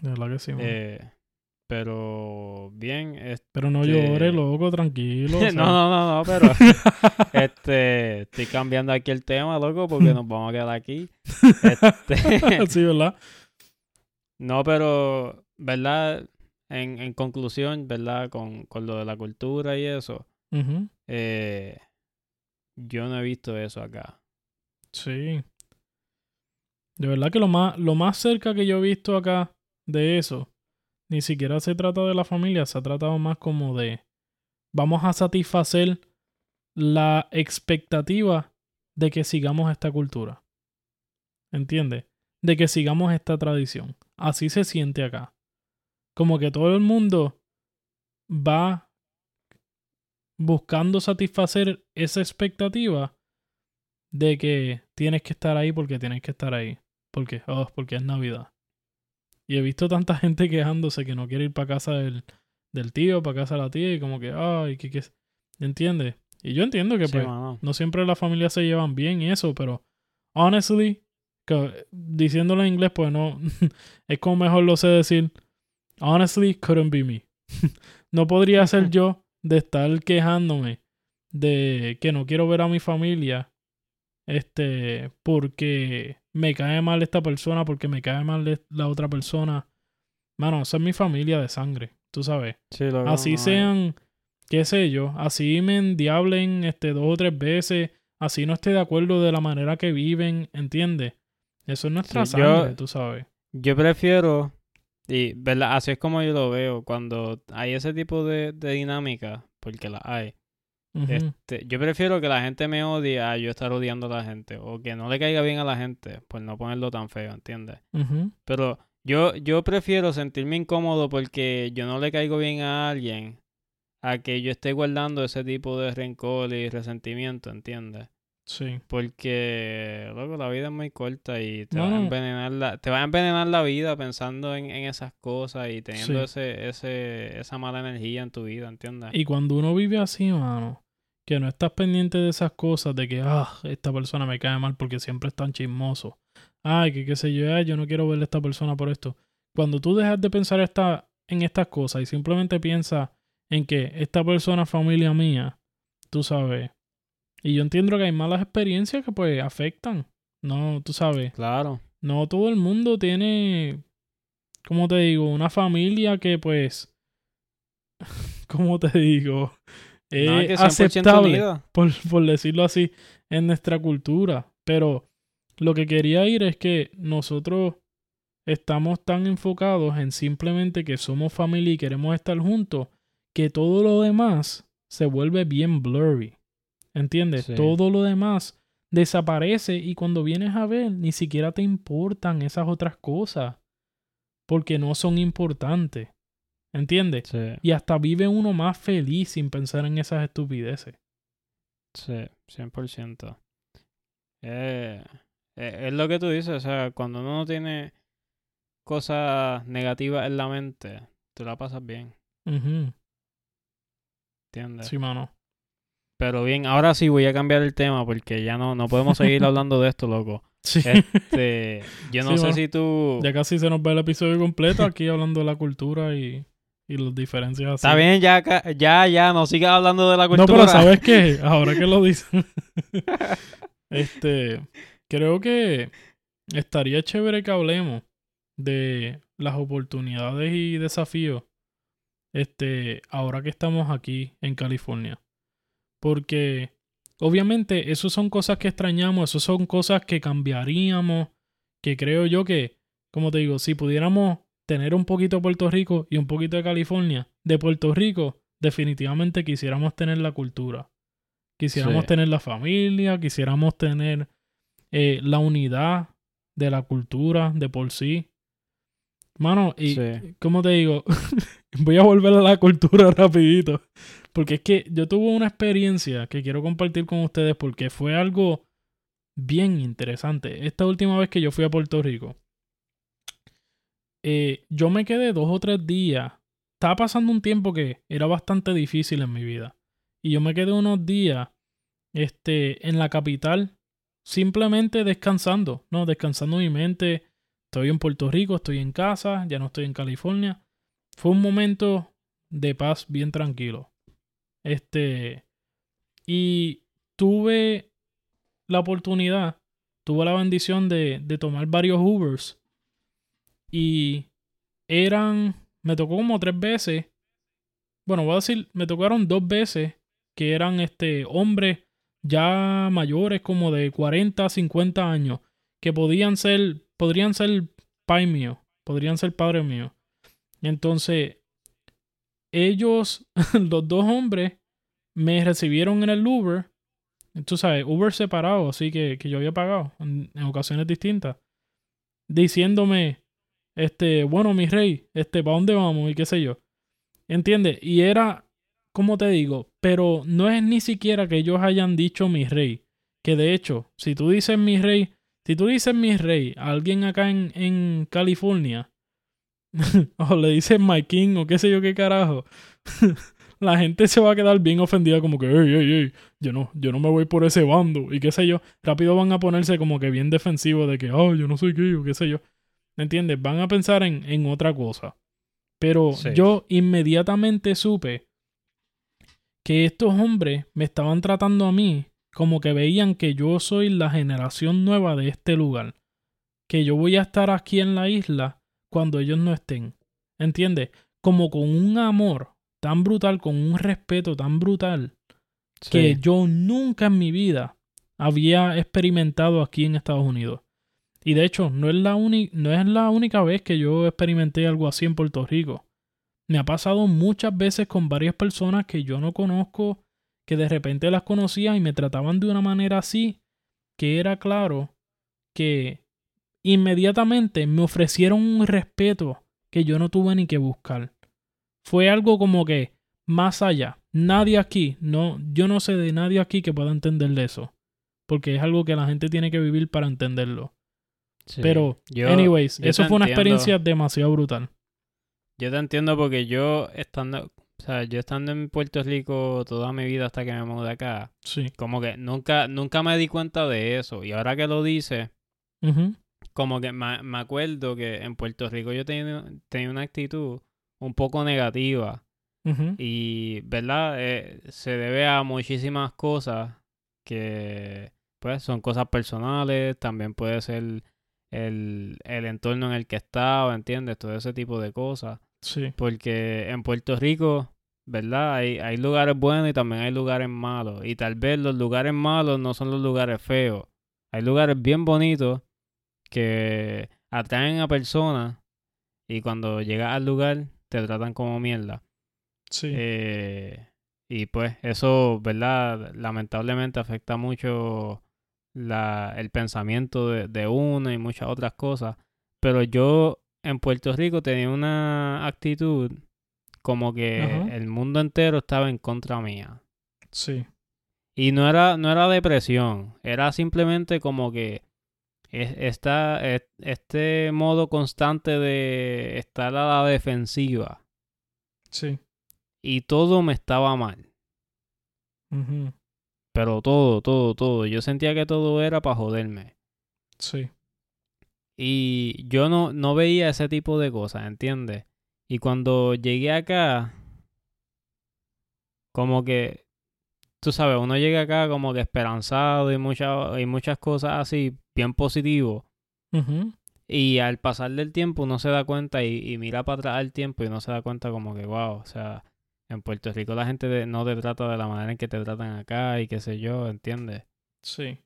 De verdad que sí. Eh, pero bien, este, Pero no este- llores, loco, tranquilo. no, no, no, no, pero este, estoy cambiando aquí el tema, loco, porque nos vamos a quedar aquí. Este, sí, ¿verdad? no, pero, ¿verdad? En, en conclusión, ¿verdad? Con, con lo de la cultura y eso, eh, yo no he visto eso acá. Sí. De verdad que lo más, lo más cerca que yo he visto acá de eso, ni siquiera se trata de la familia, se ha tratado más como de vamos a satisfacer la expectativa de que sigamos esta cultura. ¿Entiendes? De que sigamos esta tradición. Así se siente acá. Como que todo el mundo va buscando satisfacer esa expectativa de que tienes que estar ahí porque tienes que estar ahí. Porque, oh, porque es Navidad. Y he visto tanta gente quejándose que no quiere ir para casa del, del tío, para casa de la tía, y como que, ay, que, que... ¿Entiendes? Y yo entiendo que Sí, pues no siempre las familias se llevan bien y eso, pero honestly, que- diciéndolo en inglés, pues no, es como mejor lo sé decir. Honestly, couldn't be me. no podría ser yo de estar quejándome de que no quiero ver a mi familia, este, porque me cae mal esta persona, porque me cae mal la otra persona. Mano, esa es mi familia de sangre, tú sabes Sí, así no, sean, qué sé yo, así me endiablen este, dos o tres veces, así no esté de acuerdo de la manera que viven, ¿entiendes? Eso es nuestra Sí, yo- sangre, tú sabes. Yo prefiero, y verdad, así es como yo lo veo, cuando hay ese tipo de, de dinámica, porque la hay. Este, yo prefiero que la gente me odie a yo estar odiando a la gente, o que no le caiga bien a la gente, pues no ponerlo tan feo, ¿entiendes? Pero yo, yo prefiero sentirme incómodo porque yo no le caigo bien a alguien, a que yo esté guardando ese tipo de rencor y resentimiento, ¿entiendes? Sí, Porque, loco, la vida es muy corta y te No, va a no. envenenar la, te va a envenenar la vida pensando en, en esas cosas y teniendo Sí. ese, ese, esa mala energía en tu vida, ¿entiendes? y cuando uno vive así, mano, que no estás pendiente de esas cosas, de que, ah, esta persona me cae mal porque siempre es tan chismoso. Ay, que qué sé yo, ay, yo no quiero ver a esta persona por esto. Cuando tú dejas de pensar esta, en estas cosas y simplemente piensas en que esta persona es familia mía, tú sabes. Y yo entiendo que hay malas experiencias que pues afectan. No, tú sabes. Claro. No todo el mundo tiene, ¿cómo te digo? Una familia que pues, ¿cómo te digo? Es 100% aceptable, por, por decirlo así, en nuestra cultura. Pero lo que quería ir es que nosotros estamos tan enfocados en simplemente que somos familia y queremos estar juntos, que todo lo demás se vuelve bien blurry. ¿Entiendes? Sí. Todo lo demás desaparece y cuando vienes a ver ni siquiera te importan esas otras cosas porque no son importantes. ¿Entiendes? Sí, Y hasta vive uno más feliz sin pensar en esas estupideces. sí, 100%. Eh, eh, es lo que tú dices, o sea, cuando uno no tiene cosas negativas en la mente, tú la pasas bien, Ujú. ¿entiendes? Sí, mano. Pero bien, ahora sí voy a cambiar el tema porque ya no, no podemos seguir hablando de esto, loco. Sí. Este, yo no Sí, sé bueno. si tú... ya casi se nos va el episodio completo aquí hablando de la cultura y, y las diferencias así. Está bien, ya, ya, ya, no sigas hablando de la No, cultura. pero ¿sabes qué? Ahora que lo dicen. este, creo que estaría chévere que hablemos de las oportunidades y desafíos este, ahora que estamos aquí en California. Porque obviamente eso son cosas que extrañamos, eso son cosas que cambiaríamos, que creo yo que, como te digo, si pudiéramos tener un poquito de Puerto Rico y un poquito de California, de Puerto Rico, definitivamente quisiéramos tener la cultura. Quisiéramos Sí. tener la familia, quisiéramos tener eh, la unidad de la cultura de por sí. Mano, y Sí. como te digo, voy a volver a la cultura rapidito. Porque es que yo tuve una experiencia que quiero compartir con ustedes porque fue algo bien interesante. Esta última vez que yo fui a Puerto Rico, eh, yo me quedé dos o tres días. Estaba pasando un tiempo que era bastante difícil en mi vida. Y yo me quedé unos días este, en la capital simplemente descansando, ¿no? Descansando mi mente. Estoy en Puerto Rico, estoy en casa, ya no estoy en California. Fue un momento de paz bien tranquilo. Este, y tuve la oportunidad, tuve la bendición de, de tomar varios Ubers. Y eran, me tocó como tres veces. Bueno, voy a decir, me tocaron dos veces que eran este hombres ya mayores como de 40, 50 años, que podían ser, podrían ser pai mío, podrían ser padre mío. Entonces, ellos, los dos hombres, me recibieron en el Uber, tú sabes, Uber separado, así que, que yo había pagado en ocasiones distintas, diciéndome, este, bueno, mi rey, este, ¿para dónde vamos? Y qué sé yo. ¿Entiendes? Y era, como te digo, pero no es ni siquiera que ellos hayan dicho mi rey. Que de hecho, si tú dices mi rey, si tú dices mi rey a alguien acá en, en California, o le dices my king o qué sé yo qué carajo, la gente se va a quedar bien ofendida como que, ey, ey, ey, yo no, yo no me voy por ese bando y qué sé yo. Rápido van a ponerse como que bien defensivos de que, oh, yo no soy gay o qué sé yo. ¿Me entiendes? Van a pensar en, en otra cosa. Pero Sí. yo inmediatamente supe que estos hombres me estaban tratando a mí como que veían que yo soy la generación nueva de este lugar. Que yo voy a estar aquí en la isla cuando ellos no estén. ¿Entiendes? Como con un amor tan brutal, con un respeto tan brutal que yo nunca en mi vida había experimentado aquí en Estados Unidos. Y de hecho, no es la, no es la única vez que yo experimenté algo así en Puerto Rico. Me ha pasado muchas veces con varias personas que yo no conozco, que de repente las conocía y me trataban de una manera así, que era claro que inmediatamente me ofrecieron un respeto que yo no tuve ni que buscar. Fue algo como que más allá. Nadie aquí, no, yo no sé de nadie aquí que pueda entender de eso. Porque es algo que la gente tiene que vivir para entenderlo. Sí. Pero, Yo- anyways, yo eso fue una entiendo. experiencia demasiado brutal. Yo te entiendo porque yo estando, o sea, yo estando en Puerto Rico toda mi vida hasta que me mudé acá, Sí. como que nunca, nunca me di cuenta de eso. Y ahora que lo dice, Ujú, como que me, me acuerdo que en Puerto Rico yo tenía, tenía una actitud un poco negativa. Y, ¿verdad? Eh, se debe a muchísimas cosas que, pues, son cosas personales, también puede ser el, el entorno en el que estaba, ¿entiendes? Todo ese tipo de cosas. Sí. Porque en Puerto Rico, ¿verdad? Hay, hay lugares buenos y también hay lugares malos. Y tal vez los lugares malos no son los lugares feos. Hay lugares bien bonitos que atraen a personas y cuando llegas al lugar te tratan como mierda. Sí. Eh, y pues eso, ¿verdad? Lamentablemente afecta mucho la, el pensamiento de, de uno y muchas otras cosas. Pero yo en Puerto Rico tenía una actitud como que Ajá. el mundo entero estaba en contra mía. sí. Y no era, no era depresión, era simplemente como que es- esta, es- este modo constante de estar a la defensiva. Sí. Y todo me estaba mal. Pero todo, todo, todo. Yo sentía que todo era para joderme. Sí. Y yo no, no veía ese tipo de cosas, ¿entiendes? Y cuando llegué acá, como que, tú sabes, uno llega acá como que esperanzado y, mucha, y muchas cosas así, bien positivo. Y al pasar del tiempo uno se da cuenta y, y mira para atrás el tiempo y uno se da cuenta como que, wow, o sea, en Puerto Rico la gente de- no te trata de la manera en que te tratan acá y qué sé yo, ¿entiendes? Sí.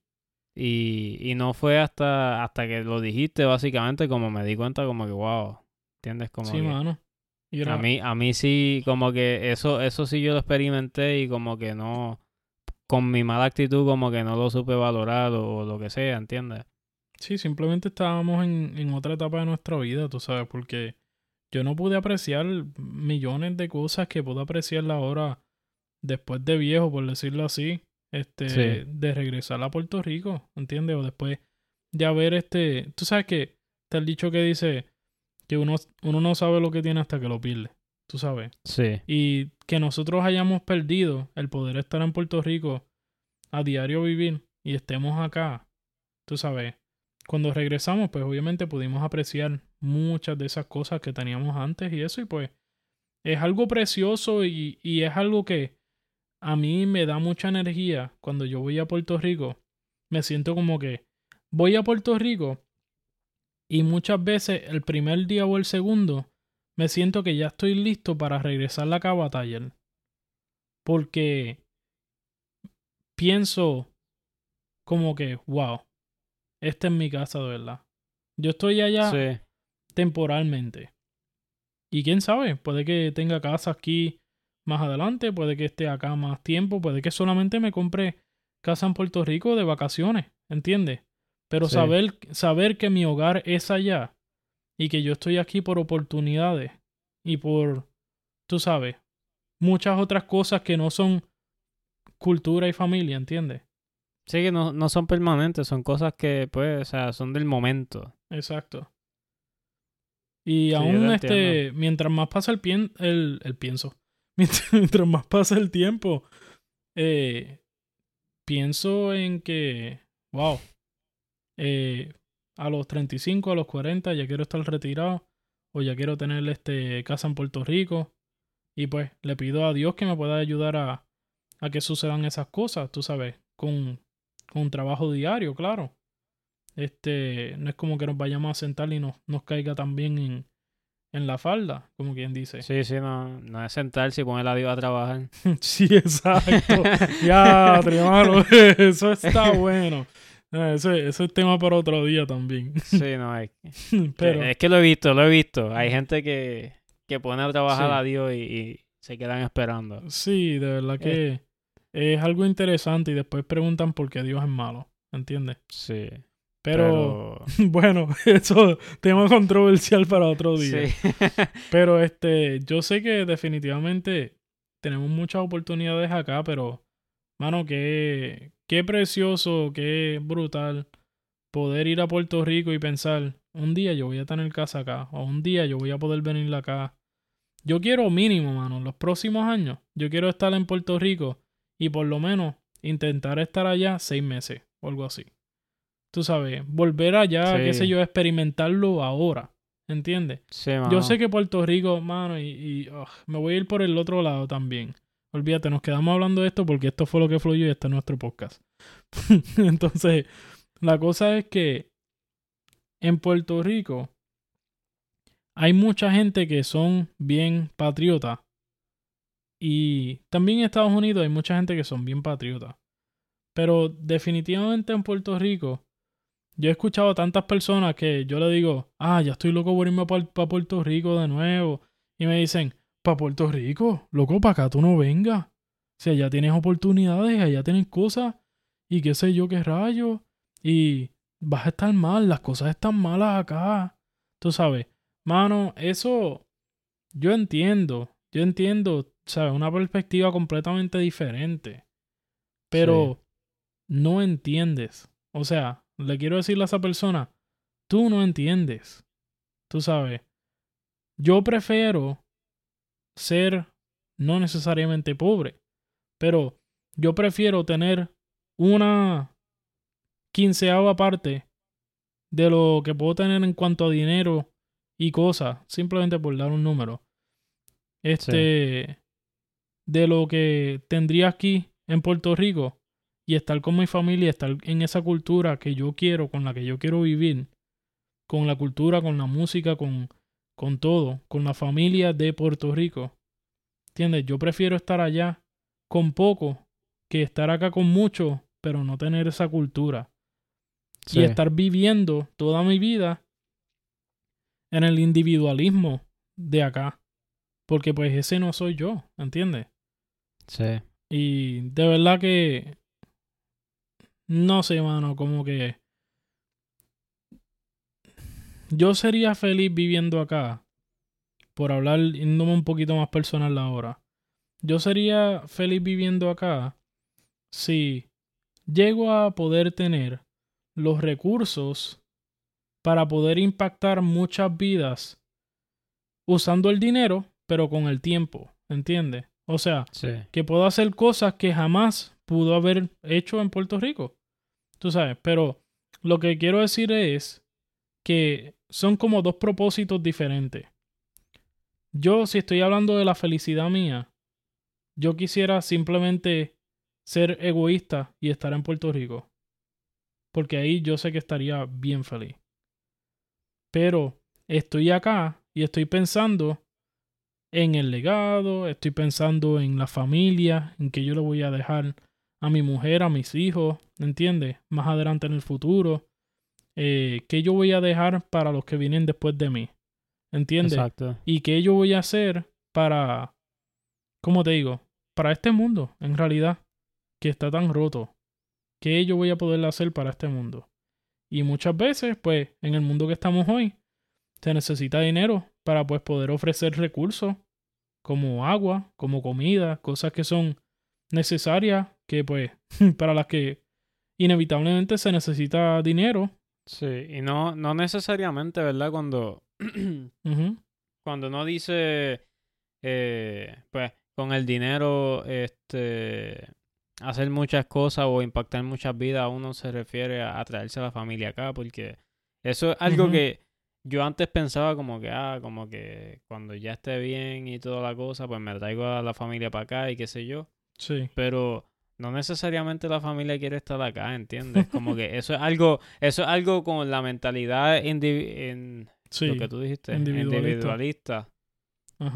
Y, y no fue hasta, hasta que lo dijiste, básicamente, como me di cuenta, como que, wow, ¿entiendes? Como sí, que mano. Y era- a mí, a mí sí, como que eso, eso sí yo lo experimenté y como que no, con mi mala actitud, como que no lo supe valorar o, lo que sea, ¿entiendes? Sí, simplemente estábamos en, en otra etapa de nuestra vida, tú sabes, porque yo no pude apreciar millones de cosas que puedo apreciar ahora después de viejo, por decirlo así, este, Sí. de regresar a Puerto Rico, ¿entiendes? O después de haber este, tú sabes que está el dicho que dice que uno, uno no sabe lo que tiene hasta que lo pierde, tú sabes. Sí, Y que nosotros hayamos perdido el poder estar en Puerto Rico a diario vivir y estemos acá, tú sabes. Cuando regresamos, pues obviamente pudimos apreciar muchas de esas cosas que teníamos antes y eso, y pues es algo precioso y, y es algo que a mí me da mucha energía cuando yo voy a Puerto Rico. Me siento como que voy a Puerto Rico y muchas veces el primer día o el segundo me siento que ya estoy listo para regresar a batallar. Porque pienso como que, wow, esta es mi casa de verdad. Yo estoy allá temporalmente. Y quién sabe, puede que tenga casa aquí más adelante, puede que esté acá más tiempo, puede que solamente me compre casa en Puerto Rico de vacaciones, ¿entiendes? Pero Sí. saber, saber que mi hogar es allá y que yo estoy aquí por oportunidades y por, tú sabes, muchas otras cosas que no son cultura y familia, ¿entiendes? sí que no, no son permanentes, son cosas que, pues, o sea, son del momento. Exacto. Y Sí, aún te este, mientras más pasa el, pien, el, el pienso, mientras, mientras más pasa el tiempo, eh, pienso en que, wow, eh, a los 35, a los 40 ya quiero estar retirado o ya quiero tener este, casa en Puerto Rico. Y pues le pido a Dios que me pueda ayudar a, a que sucedan esas cosas, tú sabes, con, con un trabajo diario, claro. Este, no es como que nos vayamos a sentar y nos, nos caiga también en, en la falda, como quien dice. Sí, sí, no, no es sentarse y poner a Dios a trabajar. Sí, exacto. ya, hermano, eso está bueno. Eh, Ese, ese es tema para otro día también. Sí, no, es, Pero, es que lo he visto, lo he visto. Hay gente que, que pone a trabajar Sí. a Dios y, y se quedan esperando. sí, de verdad que es algo interesante y después preguntan por qué Dios es malo, ¿entiendes? Sí. Pero, Pero, bueno, eso tema controversial para otro día. sí. Pero este, yo sé que definitivamente tenemos muchas oportunidades acá, pero, mano, qué, qué precioso, qué brutal poder ir a Puerto Rico y pensar, un día yo voy a tener casa acá, o un día yo voy a poder venir acá. Yo quiero mínimo, mano, los próximos años, yo quiero estar en Puerto Rico y por lo menos intentar estar allá seis meses o algo así. Tú sabes, volver allá, qué sé yo, experimentarlo ahora, ¿entiendes? Sí, Yo sé que Puerto Rico, mano, y, me voy a ir por el otro lado también. Olvídate, nos quedamos hablando de esto porque esto fue lo que fluyó y este es nuestro podcast. Entonces, la cosa es que en Puerto Rico hay mucha gente que son bien patriotas. Y también en Estados Unidos hay mucha gente que son bien patriotas. Pero definitivamente en Puerto Rico, yo he escuchado a tantas personas que yo le digo, ah, ya estoy loco por irme para Puerto Rico de nuevo. Y me dicen, ¿para Puerto Rico? Loco, para acá tú no vengas. Sea, ya tienes oportunidades, allá tienes cosas. Y qué sé yo, qué rayo. Y vas a estar mal, las cosas están malas acá. Tú sabes, mano, eso yo entiendo. Yo entiendo, ¿sabes? Una perspectiva completamente diferente. Pero no entiendes. O sea, le quiero decirle a esa persona, tú no entiendes. Tú sabes, yo prefiero ser no necesariamente pobre, pero yo prefiero tener una quinceava parte de lo que puedo tener en cuanto a dinero y cosas, simplemente por dar un número. Este, de lo que tendría aquí en Puerto Rico y estar con mi familia, estar en esa cultura que yo quiero, con la que yo quiero vivir, con la cultura, con la música, con, con todo, con la familia de Puerto Rico. ¿Entiendes? Yo prefiero estar allá con poco que estar acá con mucho, pero no tener esa cultura. Sí. Y estar viviendo toda mi vida en el individualismo de acá. Porque pues ese no soy yo, ¿entiendes? Sí. Y de verdad que... No sé, mano, como que... Yo sería feliz viviendo acá. Por hablar, yéndome un poquito más personal ahora. Yo sería feliz viviendo acá si llego a poder tener los recursos para poder impactar muchas vidas usando el dinero, pero con el tiempo, ¿entiendes? O sea, Sí. que puedo hacer cosas que jamás pudo haber hecho en Puerto Rico. Tú sabes, pero lo que quiero decir es que son como dos propósitos diferentes. Yo, si estoy hablando de la felicidad mía, yo quisiera simplemente ser egoísta y estar en Puerto Rico. Porque ahí yo sé que estaría bien feliz. Pero estoy acá y estoy pensando en el legado, estoy pensando en la familia, en que yo le voy a dejar a mi mujer, a mis hijos, ¿entiendes? Más adelante en el futuro. Eh, ¿Qué yo voy a dejar para los que vienen después de mí? ¿Entiendes? Exacto. y qué yo voy a hacer para, ¿cómo te digo? Para este mundo, en realidad, que está tan roto. ¿Qué yo voy a poder hacer para este mundo? Y muchas veces, pues, en el mundo que estamos hoy, se necesita dinero para, pues, poder ofrecer recursos como agua, como comida, cosas que son necesarias, que, pues, para las que inevitablemente se necesita dinero. Sí, y no, no necesariamente, ¿verdad? Cuando, cuando uno dice, eh, pues, con el dinero, este, hacer muchas cosas o impactar muchas vidas, uno se refiere a, a traerse a la familia acá, porque eso es algo que yo antes pensaba como que, ah, como que cuando ya esté bien y toda la cosa, pues me traigo a la familia para acá y qué sé yo. Sí. pero no necesariamente la familia quiere estar acá, ¿entiendes? Como que eso es algo, eso es algo con la mentalidad en Sí. lo que tú dijiste, individualista.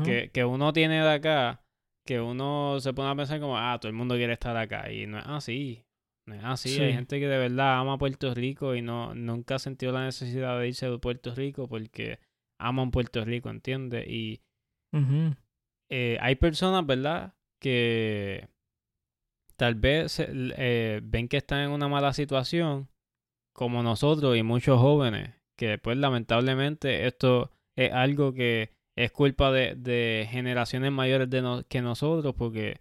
que, que uno tiene de acá, que uno se pone a pensar como, ah, todo el mundo quiere estar acá, y no es así, no es así, hay Sí. gente que de verdad ama Puerto Rico y no, nunca ha sentido la necesidad de irse de Puerto Rico porque aman Puerto Rico, ¿entiendes? Y eh, hay personas, ¿verdad? Que tal vez eh, ven que están en una mala situación, como nosotros y muchos jóvenes, que pues lamentablemente esto es algo que es culpa de, de generaciones mayores de no- que nosotros, porque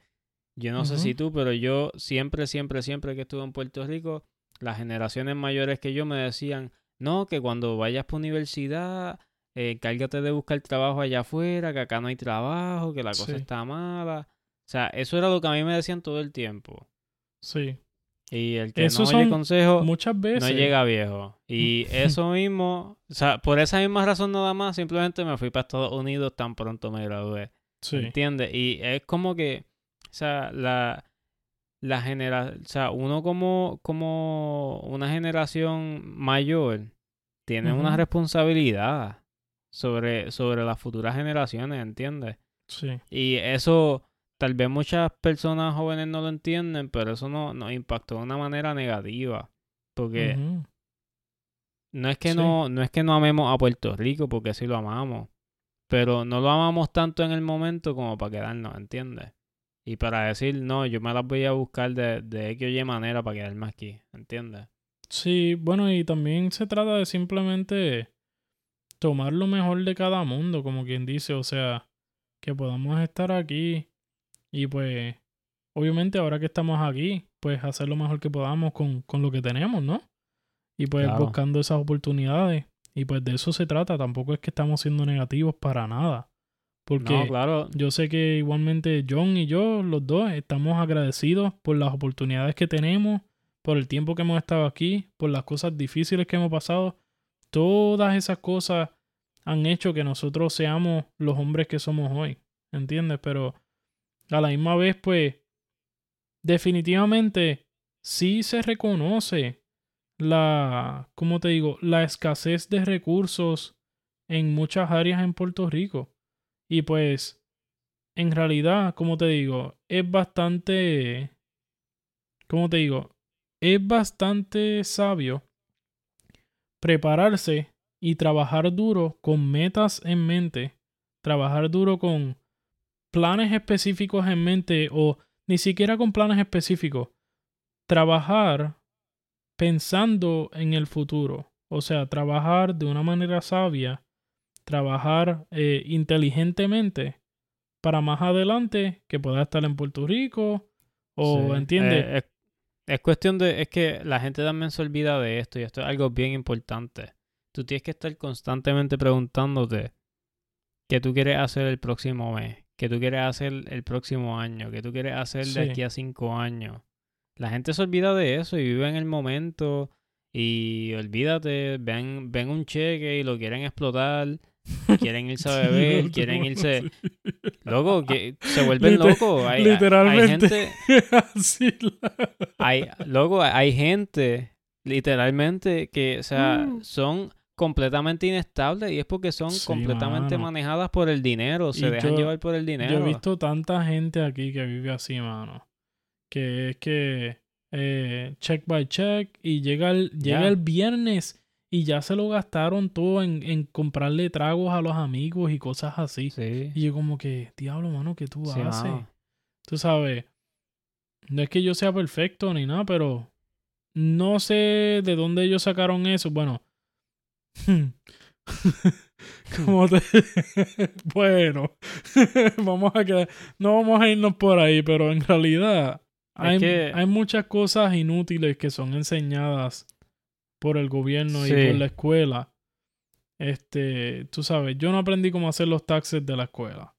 yo no sé si tú, pero yo siempre, siempre, siempre que estuve en Puerto Rico, las generaciones mayores que yo me decían, no, que cuando vayas por universidad, eh, cárgate de buscar trabajo allá afuera, que acá no hay trabajo, que la cosa Sí. está mala. O sea, eso era lo que a mí me decían todo el tiempo. Sí. Y el que Esos no oye consejo Muchas veces. no llega viejo. Y eso mismo, o sea, por esa misma razón nada más, simplemente me fui para Estados Unidos tan pronto me gradué. Sí. ¿Entiendes? Y es como que, o sea, la, la genera, o sea, uno como, como una generación mayor tiene una Ujú. responsabilidad sobre, sobre las futuras generaciones, ¿entiendes? Sí. Y eso, tal vez muchas personas jóvenes no lo entienden, pero eso no, nos impactó de una manera negativa. Porque no es que Sí. no, no es que no amemos a Puerto Rico, porque sí lo amamos. Pero no lo amamos tanto en el momento como para quedarnos, ¿entiendes? Y para decir, no, yo me las voy a buscar de, de X o Y manera para quedarme aquí, ¿entiendes? Sí, bueno, y también se trata de simplemente tomar lo mejor de cada mundo, como quien dice, o sea, que podamos estar aquí y pues, obviamente ahora que estamos aquí, pues hacer lo mejor que podamos con, con lo que tenemos, ¿no? Y pues Claro. buscando esas oportunidades. Y pues de eso se trata, tampoco es que estamos siendo negativos para nada. Porque No, claro, yo sé que igualmente John y yo, los dos, estamos agradecidos por las oportunidades que tenemos, por el tiempo que hemos estado aquí, por las cosas difíciles que hemos pasado. Todas esas cosas han hecho que nosotros seamos los hombres que somos hoy, ¿entiendes? Pero a la misma vez, pues, definitivamente sí se reconoce la, ¿cómo te digo? La escasez de recursos en muchas áreas en Puerto Rico. Y pues en realidad, como te digo, es bastante, como te digo, es bastante sabio prepararse y trabajar duro con metas en mente, trabajar duro con planes específicos en mente o ni siquiera con planes específicos, trabajar pensando en el futuro, o sea, trabajar de una manera sabia, trabajar eh, inteligentemente para más adelante que pueda estar en Puerto Rico o, Sí. ¿entiendes? Eh, es, es cuestión de, es que la gente también se olvida de esto y esto es algo bien importante. Tú tienes que estar constantemente preguntándote qué tú quieres hacer el próximo mes, qué tú quieres hacer el próximo año, qué tú quieres hacer de Sí. aquí a cinco años. La gente se olvida de eso y vive en el momento y olvídate, ven, ven un cheque y lo quieren explotar, quieren irse a beber, quieren irse... sí. Loco, que se vuelven Liter- locos. Hay, literalmente. Hay gente, Así la- hay, luego hay gente, literalmente, que, o sea, Mm. son completamente inestables y es porque son Sí, completamente mano. manejadas por el dinero, se Y dejan yo- llevar por el dinero. Yo he visto tanta gente aquí que vive así, mano. Que es que eh, check by check y llega el, llega el viernes y ya se lo gastaron todo en, en comprarle tragos a los amigos y cosas así. Sí, Y yo como que, diablo, mano, ¿qué tú sí, haces? mano. Tú sabes, no es que yo sea perfecto ni nada, pero no sé de dónde ellos sacaron eso. Bueno, como te... bueno, vamos a que no vamos a irnos por ahí, pero en realidad hay, que- hay muchas cosas inútiles que son enseñadas por el gobierno y por la escuela. Este, tú sabes, yo no aprendí cómo hacer los taxes de la escuela.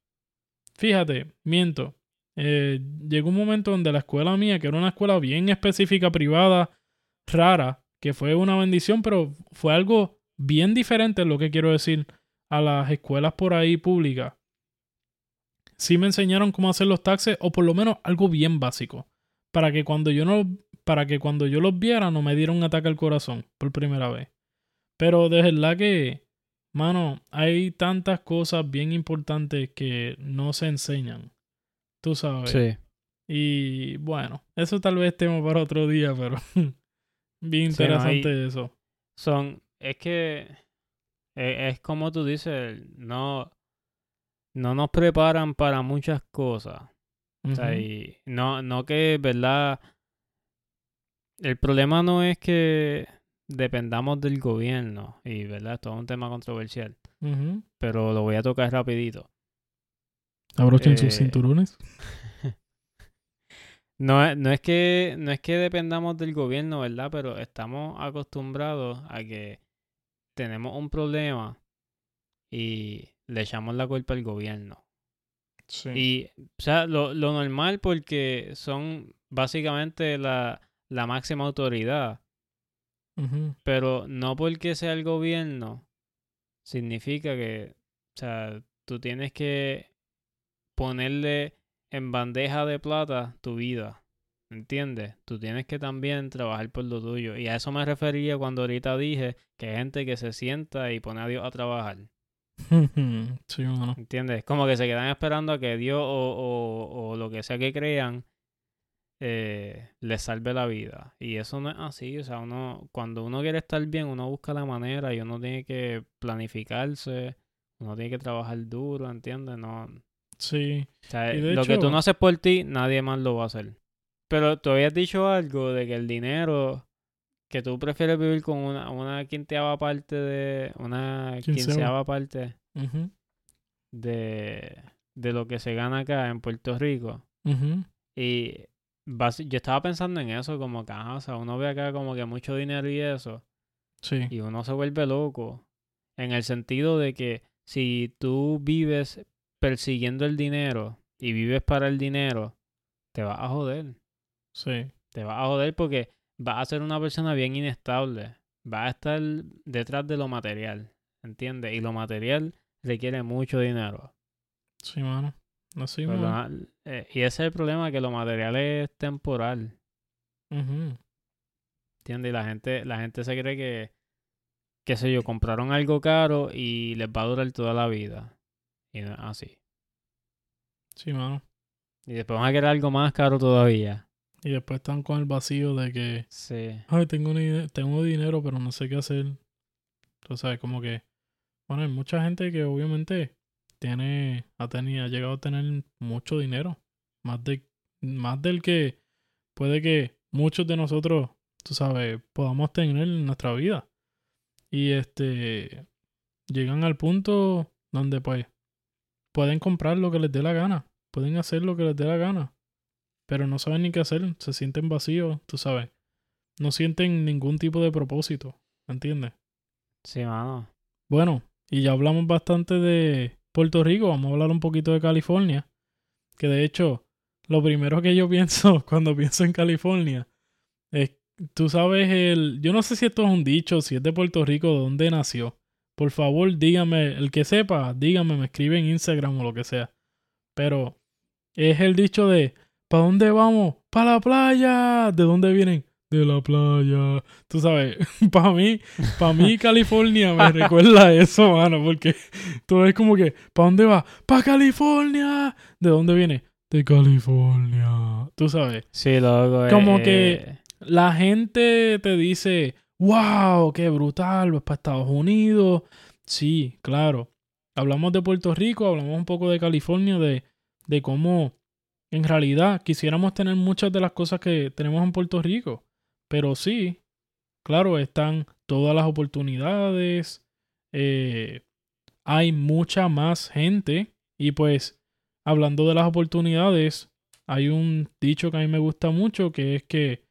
Fíjate, miento. Eh, llegó un momento donde la escuela mía, que era una escuela bien específica, privada, rara, que fue una bendición, pero fue algo bien diferente, es lo que quiero decir, a las escuelas por ahí públicas. Sí me enseñaron cómo hacer los taxes, o por lo menos algo bien básico, para que cuando yo no, para que cuando yo los viera no me diera un ataque al corazón por primera vez. Pero de verdad que, mano, hay tantas cosas bien importantes que no se enseñan. Tú sabes. Sí. Y bueno, eso tal vez tema para otro día, pero bien Sí, no, interesante eso. Son, es que e- es, como tú dices, no, no nos preparan para muchas cosas. O sea, y no, no que, ¿verdad? El problema no es que dependamos del gobierno, y, ¿verdad? Esto es un tema controversial, pero lo voy a tocar rapidito. Abrochen Eh, sus cinturones. No, no es que no es que dependamos del gobierno, ¿verdad? Pero estamos acostumbrados a que tenemos un problema y le echamos la culpa al gobierno. Sí. Y, o sea, lo, lo normal porque son básicamente la, la máxima autoridad. Pero no porque sea el gobierno, significa que, o sea, tú tienes que ponerle en bandeja de plata tu vida. ¿Entiendes? Tú tienes que también trabajar por lo tuyo. Y a eso me refería cuando ahorita dije que hay gente que se sienta y pone a Dios a trabajar. sí. ¿Entiendes? Como que se quedan esperando a que Dios o, o, o lo que sea que crean eh, les salve la vida. Y eso no es así. O sea, uno, cuando uno quiere estar bien, uno busca la manera y uno tiene que planificarse, uno tiene que trabajar duro, ¿entiendes? No, Sí. o sea, Y de lo que tú no haces por ti, nadie más lo va a hacer. Pero tú habías dicho algo de que el dinero, que tú prefieres vivir con una, una quinceava parte de, una Quinceava. quinceava parte de, de lo que se gana acá en Puerto Rico. Y yo estaba pensando en eso, como que, ajá, o sea, uno ve acá como que mucho dinero y eso, Sí. y uno se vuelve loco. En el sentido de que si tú vives persiguiendo el dinero y vives para el dinero, te vas a joder. Sí. Te vas a joder porque vas a ser una persona bien inestable. Vas a estar detrás de lo material, ¿entiendes? Y lo material requiere mucho dinero. Sí, mano. Así, Pero mano. la- eh, y ese es el problema, que lo material es temporal, Ujú. ¿entiendes? Y la gente, la gente se cree que, qué sé yo, compraron algo caro y les va a durar toda la vida. Y así. Sí, mano. Y después van a querer algo más caro todavía. Y después están con el vacío de que, Sí. ay, tengo, tengo dinero, pero no sé qué hacer. Tú sabes, como que, bueno, hay mucha gente que obviamente tiene, ha tenido, ha llegado a tener mucho dinero. Más de, más del que puede que muchos de nosotros, tú sabes, podamos tener en nuestra vida. Y este, llegan al punto donde pues pueden comprar lo que les dé la gana, pueden hacer lo que les dé la gana, pero no saben ni qué hacer, se sienten vacíos, tú sabes, no sienten ningún tipo de propósito, ¿entiendes? Sí, mano. Bueno, y ya hablamos bastante de Puerto Rico, vamos a hablar un poquito de California, que de hecho, lo primero que yo pienso cuando pienso en California es, tú sabes, el, yo no sé si esto es un dicho, si es de Puerto Rico, de dónde nació. Por favor, dígame, el que sepa, dígame, me escribe en Instagram o lo que sea. Pero es el dicho de, ¿para dónde vamos? ¡Para la playa! ¿De dónde vienen? De la playa. Tú sabes, para mí, para mí California me recuerda eso, mano, porque tú ves como que, ¿para dónde va? ¡Para California! ¿De dónde viene? De California. Tú sabes, Sí, loco. Como eh, que- la gente te dice, wow, qué brutal, vas para Estados Unidos. Sí, claro. Hablamos de Puerto Rico, hablamos un poco de California, de, de cómo en realidad quisiéramos tener muchas de las cosas que tenemos en Puerto Rico. Pero sí, claro, están todas las oportunidades, eh, hay mucha más gente y pues hablando de las oportunidades, hay un dicho que a mí me gusta mucho que es que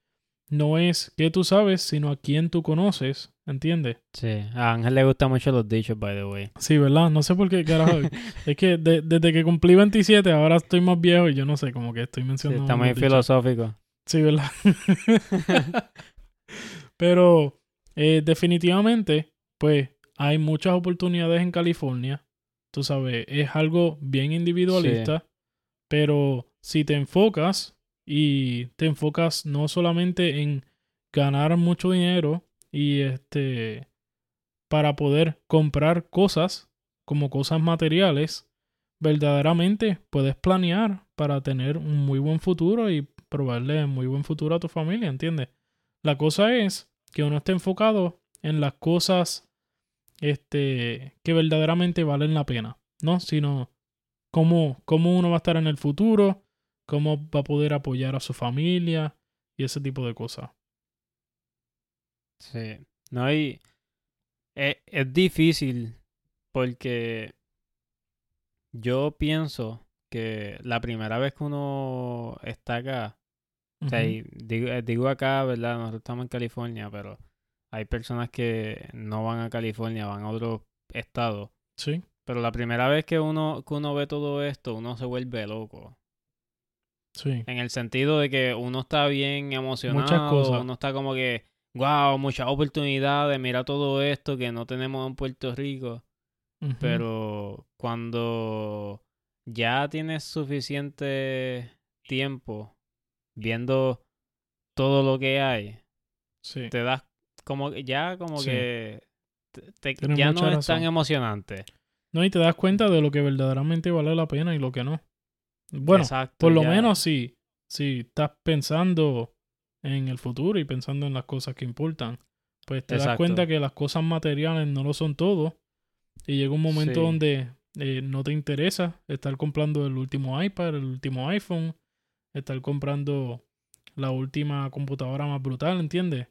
no es que tú sabes, sino a quién tú conoces, ¿entiendes? Sí, a Ángel le gustan mucho los dichos, by the way. Sí, ¿verdad? No sé por qué, carajo. es que de- desde que cumplí 27 ahora estoy más viejo y yo no sé, como que estoy Sí, mencionando... está muy dichos. filosófico. Sí, ¿verdad? Pero eh, definitivamente, pues hay muchas oportunidades en California. Tú sabes, es algo bien individualista, pero si te enfocas y te enfocas no solamente en ganar mucho dinero y este para poder comprar cosas como cosas materiales, verdaderamente puedes planear para tener un muy buen futuro y proveerle muy buen futuro a tu familia, ¿entiendes? La cosa es que uno esté enfocado en las cosas este, que verdaderamente valen la pena, ¿no? Sino cómo, cómo uno va a estar en el futuro, cómo va a poder apoyar a su familia y ese tipo de cosas. Sí. No hay. Es, es difícil porque yo pienso que la primera vez que uno está acá, o sea, Ujú. y digo, eh, digo acá, ¿verdad? Nosotros estamos en California, pero hay personas que no van a California, van a otro estado. Sí, Pero la primera vez que uno, que uno ve todo esto, uno se vuelve loco. sí, En el sentido de que uno está bien emocionado, cosas. uno está como que, wow, muchas oportunidades, mira todo esto que no tenemos en Puerto Rico. Pero cuando ya tienes suficiente tiempo viendo todo lo que hay, sí, te das como que ya como Sí. que te- te- Tienes ya no es tan emocionante. No, y te das cuenta de lo que verdaderamente vale la pena y lo que no. Bueno, Exacto, por lo ya- menos si, si estás pensando en el futuro y pensando en las cosas que importan, pues te das cuenta que las cosas materiales no lo son todo. Y llega un momento Sí. donde eh, no te interesa estar comprando el último iPad, el último iPhone, estar comprando la última computadora más brutal, ¿entiendes?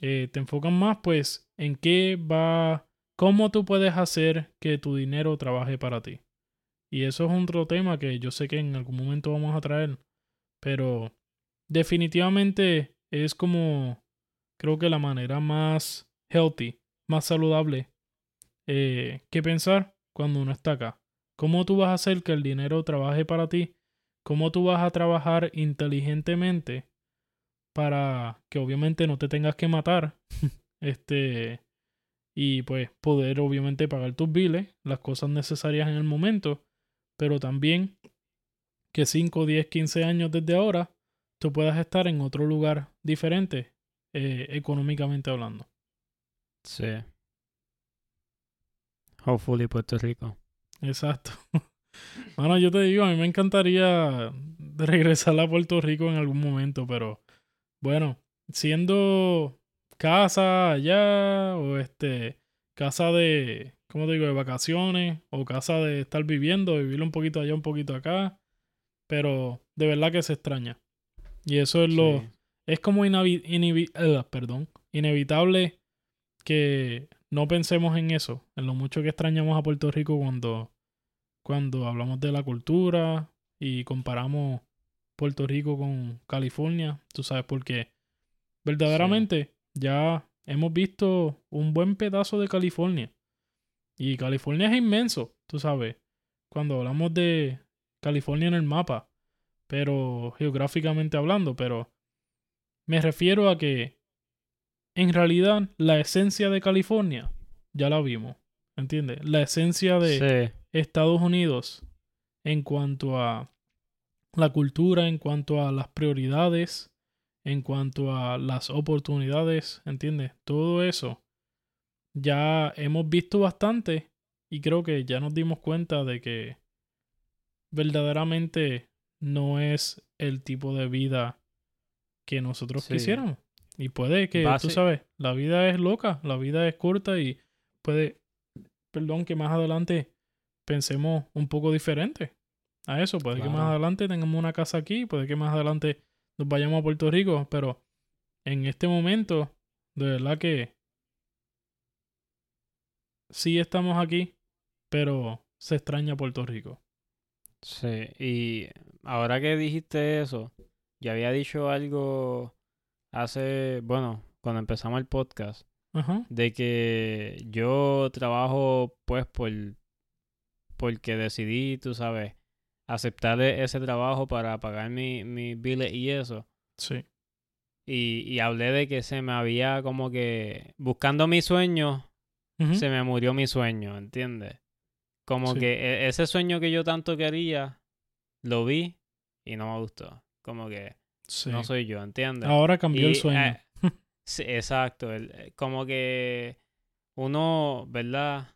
Eh, te enfocan más pues en qué va, cómo tú puedes hacer que tu dinero trabaje para ti. Y eso es otro tema que yo sé que en algún momento vamos a traer, pero definitivamente es como, creo que la manera más healthy, más saludable eh, que pensar cuando uno está acá. ¿Cómo tú vas a hacer que el dinero trabaje para ti? ¿Cómo tú vas a trabajar inteligentemente para que obviamente no te tengas que matar? este y pues poder obviamente pagar tus biles, las cosas necesarias en el momento, pero también que 5, 10, 15 años desde ahora tú puedas estar en otro lugar diferente eh, económicamente hablando. Sí. Hopefully Puerto Rico. Exacto. Bueno, yo te digo, a mí me encantaría regresar a Puerto Rico en algún momento, pero bueno, siendo casa allá o este casa de, ¿cómo te digo?, de vacaciones o casa de estar viviendo, vivir un poquito allá, un poquito acá, pero de verdad que se extraña. Y eso es lo, Sí. es como perdón, inevitable que no pensemos en eso, en lo mucho que extrañamos a Puerto Rico cuando, cuando hablamos de la cultura y comparamos Puerto Rico con California, tú sabes, porque verdaderamente ya hemos visto un buen pedazo de California. Y California es inmenso, tú sabes, cuando hablamos de California en el mapa, pero geográficamente hablando, pero me refiero a que en realidad la esencia de California ya la vimos, ¿entiendes? La esencia de Sí. Estados Unidos en cuanto a la cultura, en cuanto a las prioridades, en cuanto a las oportunidades, ¿entiendes? Todo eso ya hemos visto bastante y creo que ya nos dimos cuenta de que verdaderamente no es el tipo de vida que nosotros Sí. quisiéramos. Y puede que, tú Basi- sabes, la vida es loca, la vida es corta y puede, perdón, que más adelante pensemos un poco diferente a eso. Puede que más adelante tengamos una casa aquí, puede que más adelante nos vayamos a Puerto Rico, pero en este momento, de verdad que sí estamos aquí, pero se extraña Puerto Rico. Sí, y ahora que dijiste eso, yo había dicho algo hace, bueno, cuando empezamos el podcast, de que yo trabajo pues por porque decidí, tú sabes, aceptar e- ese trabajo para pagar mi, mis biles y eso. Sí. Y, y hablé de que se me había como que buscando mi sueño, se me murió mi sueño, ¿entiendes? Como Sí. que e- ese sueño que yo tanto quería, lo vi y no me gustó. Como que Sí. no soy yo, ¿entiendes? Ahora cambió el sueño. eh, sí, exacto. el- eh, como que uno, ¿verdad?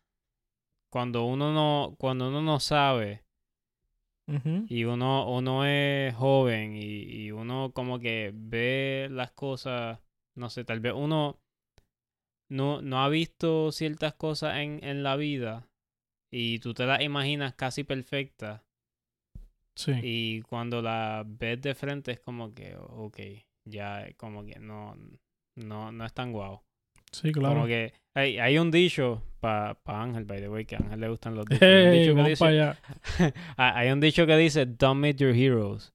Cuando uno no, cuando uno no sabe y uno, uno es joven y, y uno como que ve las cosas, no sé, tal vez uno no, no ha visto ciertas cosas en, en la vida y tú te las imaginas casi perfectas Sí. y cuando la ves de frente es como que, ok, ya como que no, no, no es tan guau. Sí, claro. Como que hay, hay un dicho para Ángel, by the way, que a Ángel le gustan los dichos. Hay un Hey, dicho que dice-. Ah, hay un dicho que dice, don't meet your heroes.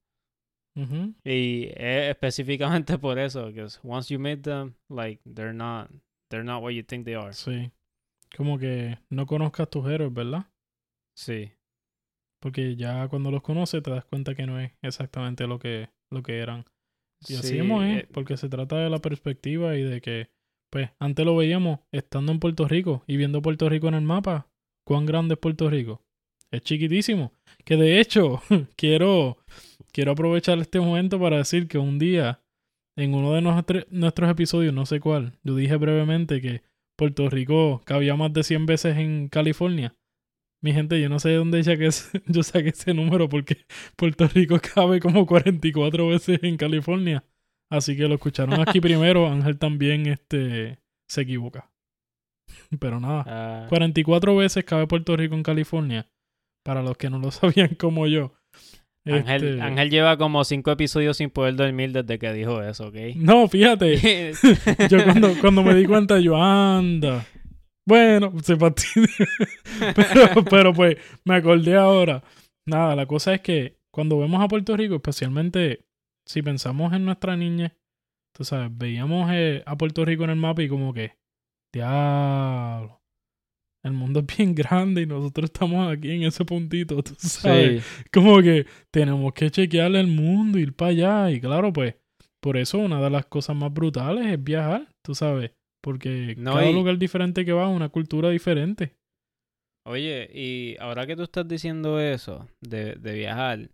Y es específicamente por eso, because once you meet them, like, they're not, they're not what you think they are. Sí. Como que no conozcas tus héroes, ¿verdad? Sí, Porque ya cuando los conoces te das cuenta que no es exactamente lo que, lo que eran. Y así sí, es, eh, porque se trata de la perspectiva y de que, pues, antes lo veíamos estando en Puerto Rico y viendo Puerto Rico en el mapa. ¿Cuán grande es Puerto Rico? Es chiquitísimo. Que de hecho, quiero, quiero aprovechar este momento para decir que un día, en uno de nuestro- nuestros episodios, no sé cuál, yo dije brevemente que Puerto Rico cabía más de 100 veces en California. Mi gente, yo no sé de dónde saqué ese- yo saqué ese número porque Puerto Rico cabe como 44 veces en California. Así que lo escucharon aquí primero. Ángel también este, se equivoca. Pero nada, ah, 44 veces cabe Puerto Rico en California. Para los que no lo sabían como yo. Ángel, Este, Ángel lleva como cinco episodios sin poder dormir desde que dijo eso, ¿ok? No, fíjate. Yo cuando, cuando me di cuenta, yo anda. Bueno, se fastidia. pero, pero pues me acordé ahora. Nada, la cosa es que cuando vemos a Puerto Rico, especialmente si pensamos en nuestra niñez, tú sabes, veíamos eh, a Puerto Rico en el mapa y como que, diablo, el mundo es bien grande y nosotros estamos aquí en ese puntito, tú sabes. sí, Como que tenemos que chequearle el mundo, ir para allá. Y claro, pues, por eso una de las cosas más brutales es viajar, tú sabes. Porque No, cada y- lugar diferente que va, una cultura diferente. Oye, y ahora que tú estás diciendo eso, de, de viajar,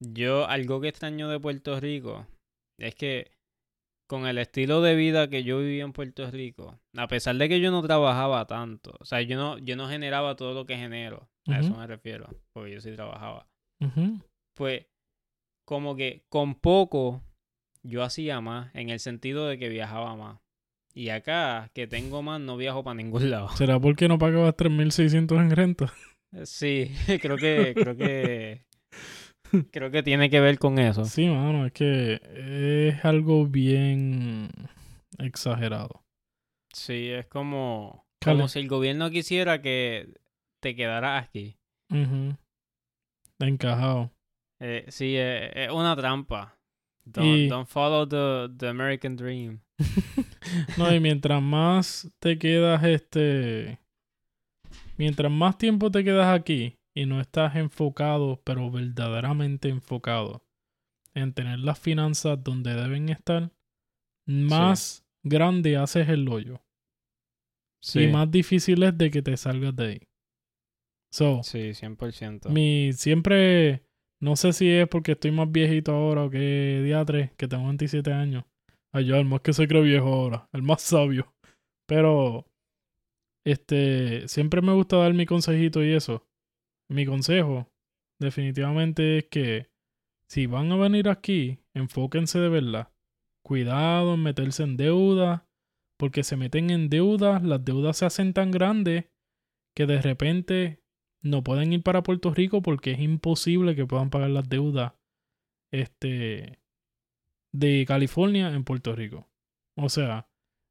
yo algo que extraño de Puerto Rico es que con el estilo de vida que yo vivía en Puerto Rico, a pesar de que yo no trabajaba tanto, o sea, yo no, yo no generaba todo lo que genero, A eso me refiero, porque yo sí trabajaba. ujú. Pues como que con poco yo hacía más, en el sentido de que viajaba más. Y acá, que tengo más, no viajo para ningún lado. ¿Será porque no pagabas 3.600 en renta? Sí, creo que, creo que, creo que tiene que ver con eso. Sí, mano, es que es algo bien exagerado. Sí, es como, como si el gobierno quisiera que te quedaras aquí. Ujú. Encajado. Eh, sí, eh, es una trampa. Don't, Y- don't follow the, the American dream. No, y mientras más te quedas, este. Mientras más tiempo te quedas aquí y no estás enfocado, pero verdaderamente enfocado en tener las finanzas donde deben estar, más grande haces el hoyo Sí, y más difícil es de que te salgas de ahí. So, sí, 100%. mi siempre, no sé si es porque estoy más viejito ahora o que diatre, que tengo 27 años. Ay, yo, el más que se cree viejo ahora, el más sabio. Pero, este, siempre me gusta dar mi consejito y eso. Mi consejo, definitivamente, es que si van a venir aquí, enfóquense de verdad. Cuidado en meterse en deuda, porque se meten en deudas, las deudas se hacen tan grandes que de repente no pueden ir para Puerto Rico porque es imposible que puedan pagar las deudas este, de California en Puerto Rico. O sea,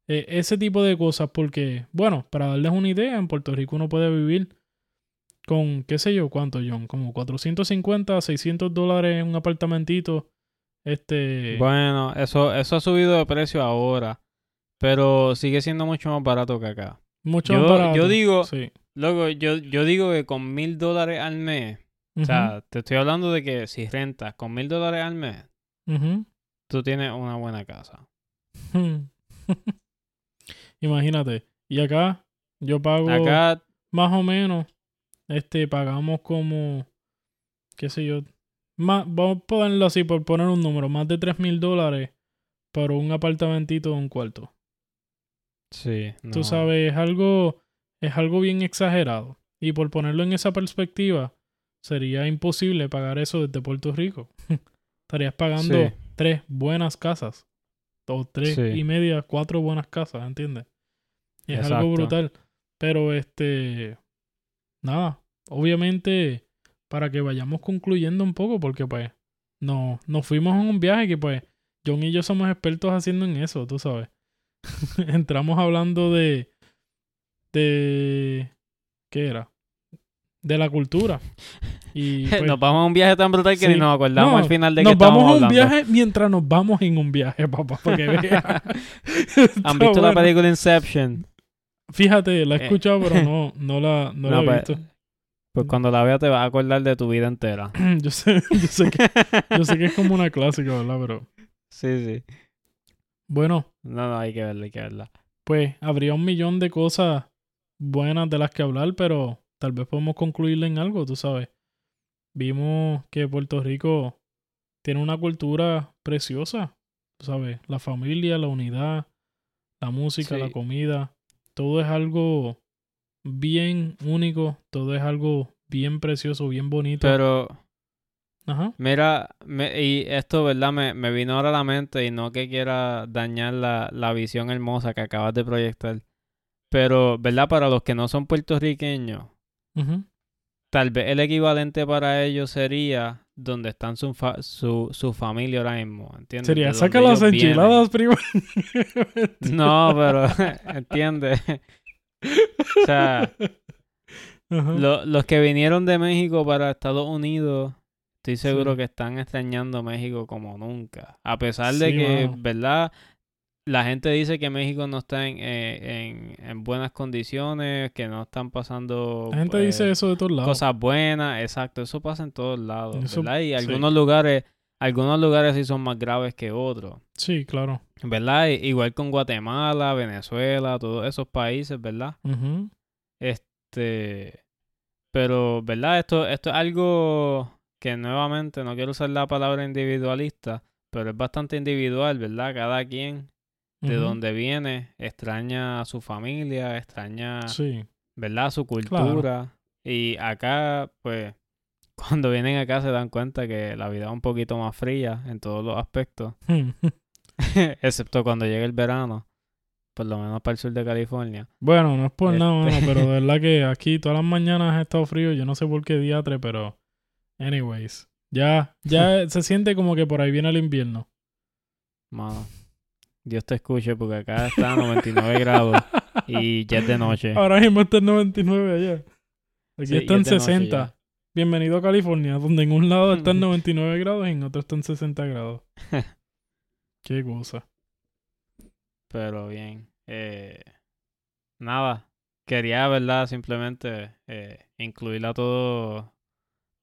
e- ese tipo de cosas porque, bueno, para darles una idea, en Puerto Rico uno puede vivir con, qué sé yo, cuánto, John, como 450, 600 dólares en un apartamentito. Este, Bueno, eso, eso ha subido de precio ahora, pero sigue siendo mucho más barato que acá. mucho yo- más barato. yo digo- Sí. Luego, yo, yo digo que con mil dólares al mes, o sea, te estoy hablando de que si rentas con mil dólares al mes, tú tienes una buena casa. Imagínate. Y acá yo pago Acá, más o menos, este, pagamos como, qué sé yo, más, vamos a ponerlo así por poner un número, más de tres mil dólares por un apartamentito de un cuarto. sí, Tú sabes, es algo, es algo bien exagerado. Y por ponerlo en esa perspectiva, sería imposible pagar eso desde Puerto Rico. Estarías pagando Sí. tres buenas casas. O tres Sí. y media, cuatro buenas casas, ¿entiendes? Y es Exacto. algo brutal. Pero este, nada, obviamente para que vayamos concluyendo un poco, porque pues no, nos fuimos en un viaje que pues John y yo somos expertos haciendo en eso, tú sabes. Entramos hablando de, de, ¿qué era? De la cultura. Y pues, nos vamos a un viaje tan brutal que Sí. ni nos acordamos No, al final de que nos vamos a un hablando. viaje mientras nos vamos en un viaje, papá, para que veas. ¿Han visto la película Inception? Fíjate, la he Eh. escuchado, pero no, no la, no la he pues, visto. pues cuando la veas te vas a acordar de tu vida entera. yo sé, yo sé que, yo sé que es como una clásica, ¿verdad? Pero sí, sí. bueno, No, no, hay que verla, hay que verla. pues habría un millón de cosas buenas de las que hablar, pero tal vez podemos concluirle en algo, tú sabes. Vimos que Puerto Rico tiene una cultura preciosa, tú sabes, la familia, la unidad, la música, Sí. la comida, todo es algo bien único, todo es algo bien precioso, bien bonito. Pero, Ajá. mira, me- y esto, ¿verdad? Me, me vino ahora a la mente y no que quiera dañar la, la visión hermosa que acabas de proyectar. Pero, ¿verdad? Para los que no son puertorriqueños, ujú. Tal vez el equivalente para ellos sería donde están su, fa- su, su familia ahora mismo, ¿entiendes? Sería, saca las enchiladas, primo. No, pero, ¿entiendes? o sea, lo- los que vinieron de México para Estados Unidos, estoy seguro Sí. que están extrañando México como nunca. A pesar de Sí, que. ¿verdad? La gente dice que México no está en, eh, en, en buenas condiciones, que no están pasando La gente pues, dice eso de todos lados. cosas buenas, exacto, eso pasa en todos lados, Eso- ¿verdad? Y sí. algunos lugares, algunos lugares sí son más graves que otros, Sí, claro. ¿verdad? Igual con Guatemala, Venezuela, todos esos países, ¿verdad? Este, pero, ¿verdad? Esto, esto es algo que nuevamente no quiero usar la palabra individualista, pero es bastante individual, ¿verdad? Cada quien de Ujú. donde viene extraña a su familia, extraña, Sí. ¿verdad? Su cultura. Y acá, pues, cuando vienen acá se dan cuenta que la vida es un poquito más fría en todos los aspectos. Excepto cuando llega el verano. Por lo menos para el sur de California. Bueno, no es por nada, Este- mano, pero de verdad que aquí todas las mañanas ha estado frío. Yo no sé por qué diatre, pero. Anyways. Ya, ya se siente como que por ahí viene el invierno. Mano, Dios te escuche porque acá está a 99 grados y ya es de noche. Ahora mismo está en 99 allá. Aquí Sí, está en es de noche 60. ya. Bienvenido a California, donde en un lado está en 99 grados y en otro está en 60 grados. Qué cosa. Pero bien. Eh, nada. Quería, ¿verdad? Simplemente eh, incluir a todo,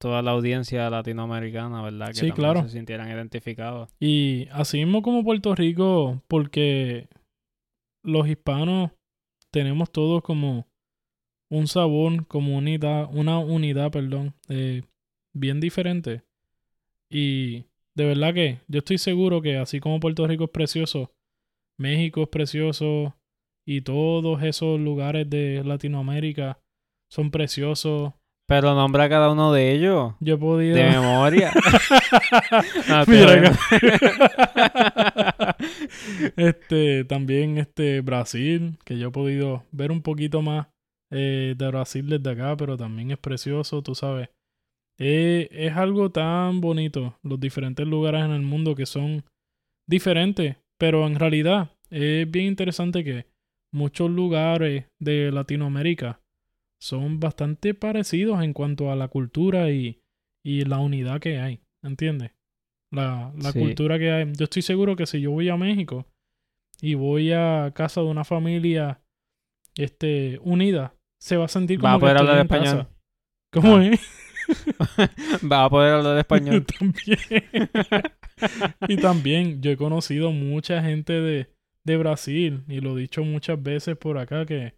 toda la audiencia latinoamericana, ¿verdad? Que Sí, claro. se sintieran identificados. Y así mismo como Puerto Rico, porque los hispanos tenemos todos como un sabor, como unidad, una unidad, perdón, eh, bien diferente. Y de verdad que yo estoy seguro que así como Puerto Rico es precioso, México es precioso y todos esos lugares de Latinoamérica son preciosos. Pero nombra cada uno de ellos. Yo he podido... De memoria. No, Mira este, también este Brasil, que yo he podido ver un poquito más eh, de Brasil desde acá, pero también es precioso, tú sabes. Eh, es algo tan bonito, los diferentes lugares en el mundo que son diferentes, pero en realidad es bien interesante que muchos lugares de Latinoamérica son bastante parecidos en cuanto a la cultura y, y la unidad que hay, ¿entiendes? La, la Sí. cultura que hay. Yo estoy seguro que si yo voy a México y voy a casa de una familia este, unida, se va a sentir como Va a poder hablar en casa. español. ¿Cómo Ah. es? Va a poder hablar español. también. y también yo he conocido mucha gente de, de Brasil y lo he dicho muchas veces por acá que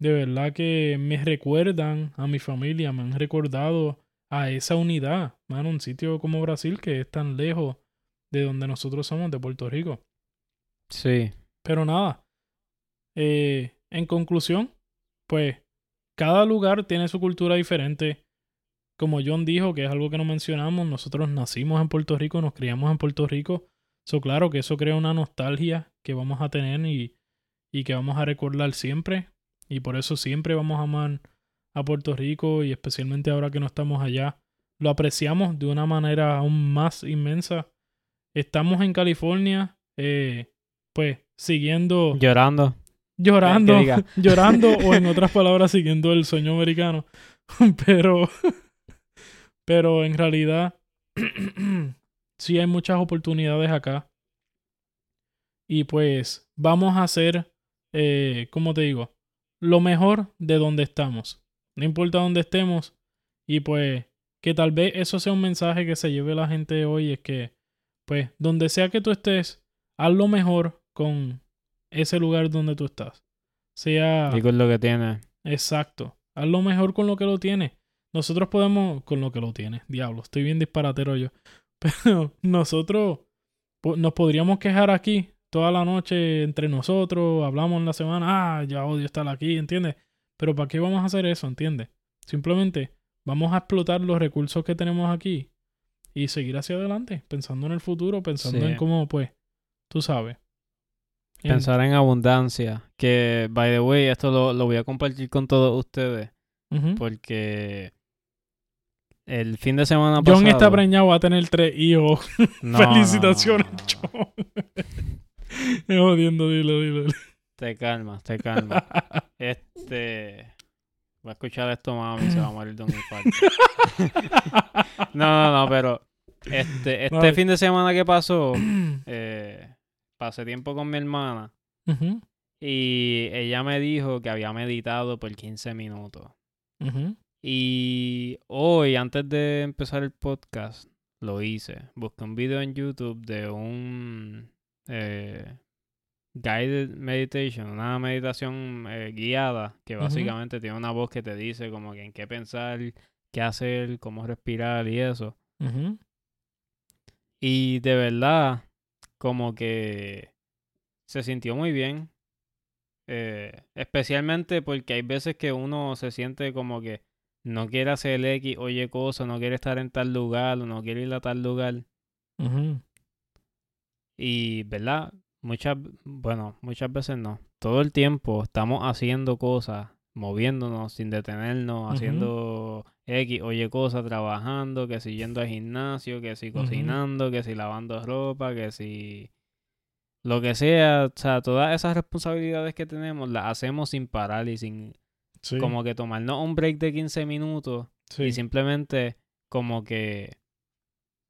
de verdad que me recuerdan a mi familia, me han recordado a esa unidad, mano, un sitio como Brasil que es tan lejos de donde nosotros somos, de Puerto Rico. Sí. Pero nada, eh, en conclusión, pues cada lugar tiene su cultura diferente. Como John dijo, que es algo que no mencionamos, nosotros nacimos en Puerto Rico, nos criamos en Puerto Rico. So, claro que eso crea una nostalgia que vamos a tener y, y que vamos a recordar siempre. Y por eso siempre vamos a amar a Puerto Rico y especialmente ahora que no estamos allá. Lo apreciamos de una manera aún más inmensa. Estamos en California, eh, pues siguiendo Llorando. llorando, llorando o en otras palabras siguiendo el sueño americano. Pero, pero en realidad sí hay muchas oportunidades acá. Y pues vamos a hacer, eh, como te digo, lo mejor de donde estamos. No importa dónde estemos. Y pues que tal vez eso sea un mensaje que se lleve la gente hoy. Es que, pues, donde sea que tú estés, haz lo mejor con ese lugar donde tú estás. Sea Y con lo que tiene. exacto. Haz lo mejor con lo que lo tienes. Nosotros podemos, con lo que lo tienes, diablo, estoy bien disparatero yo. Pero nosotros nos podríamos quejar aquí toda la noche entre nosotros, hablamos en la semana, ah, ya odio estar aquí, ¿entiendes? Pero ¿para qué vamos a hacer eso, ¿entiendes? Simplemente vamos a explotar los recursos que tenemos aquí y seguir hacia adelante, pensando en el futuro, pensando Sí. en cómo, pues, tú sabes. En- Pensar en abundancia. Que, by the way, esto lo, lo voy a compartir con todos ustedes. Porque el fin de semana pasado... John está preñado, va a tener tres hijos. No, Felicitaciones, no, no, no. John. Es jodiendo, dilo, dilo. Te calmas, te calmas. Este... Va a escuchar esto mami se va a morir de un infarto. no, no, no, pero... Este, este Vale. fin de semana que pasó, eh, pasé tiempo con mi hermana y ella me dijo que había meditado por 15 minutos. Y hoy, antes de empezar el podcast, lo hice. Busqué un video en YouTube de un eh, guided meditation, una meditación eh, guiada que básicamente tiene una voz que te dice como que en qué pensar, qué hacer, cómo respirar y eso. Y de verdad, como que se sintió muy bien. Eh, especialmente porque hay veces que uno se siente como que no quiere hacer X, oye cosa, no quiere estar en tal lugar, o no quiere ir a tal lugar. Ujú. Y, ¿verdad? Muchas, bueno, muchas veces no. Todo el tiempo estamos haciendo cosas, moviéndonos sin detenernos, haciendo X, oye cosas, trabajando, que si yendo al gimnasio, que si cocinando, que si lavando ropa, que si lo que sea, o sea, todas esas responsabilidades que tenemos las hacemos sin parar y sin Sí. como que tomarnos un break de 15 minutos sí. y simplemente como que,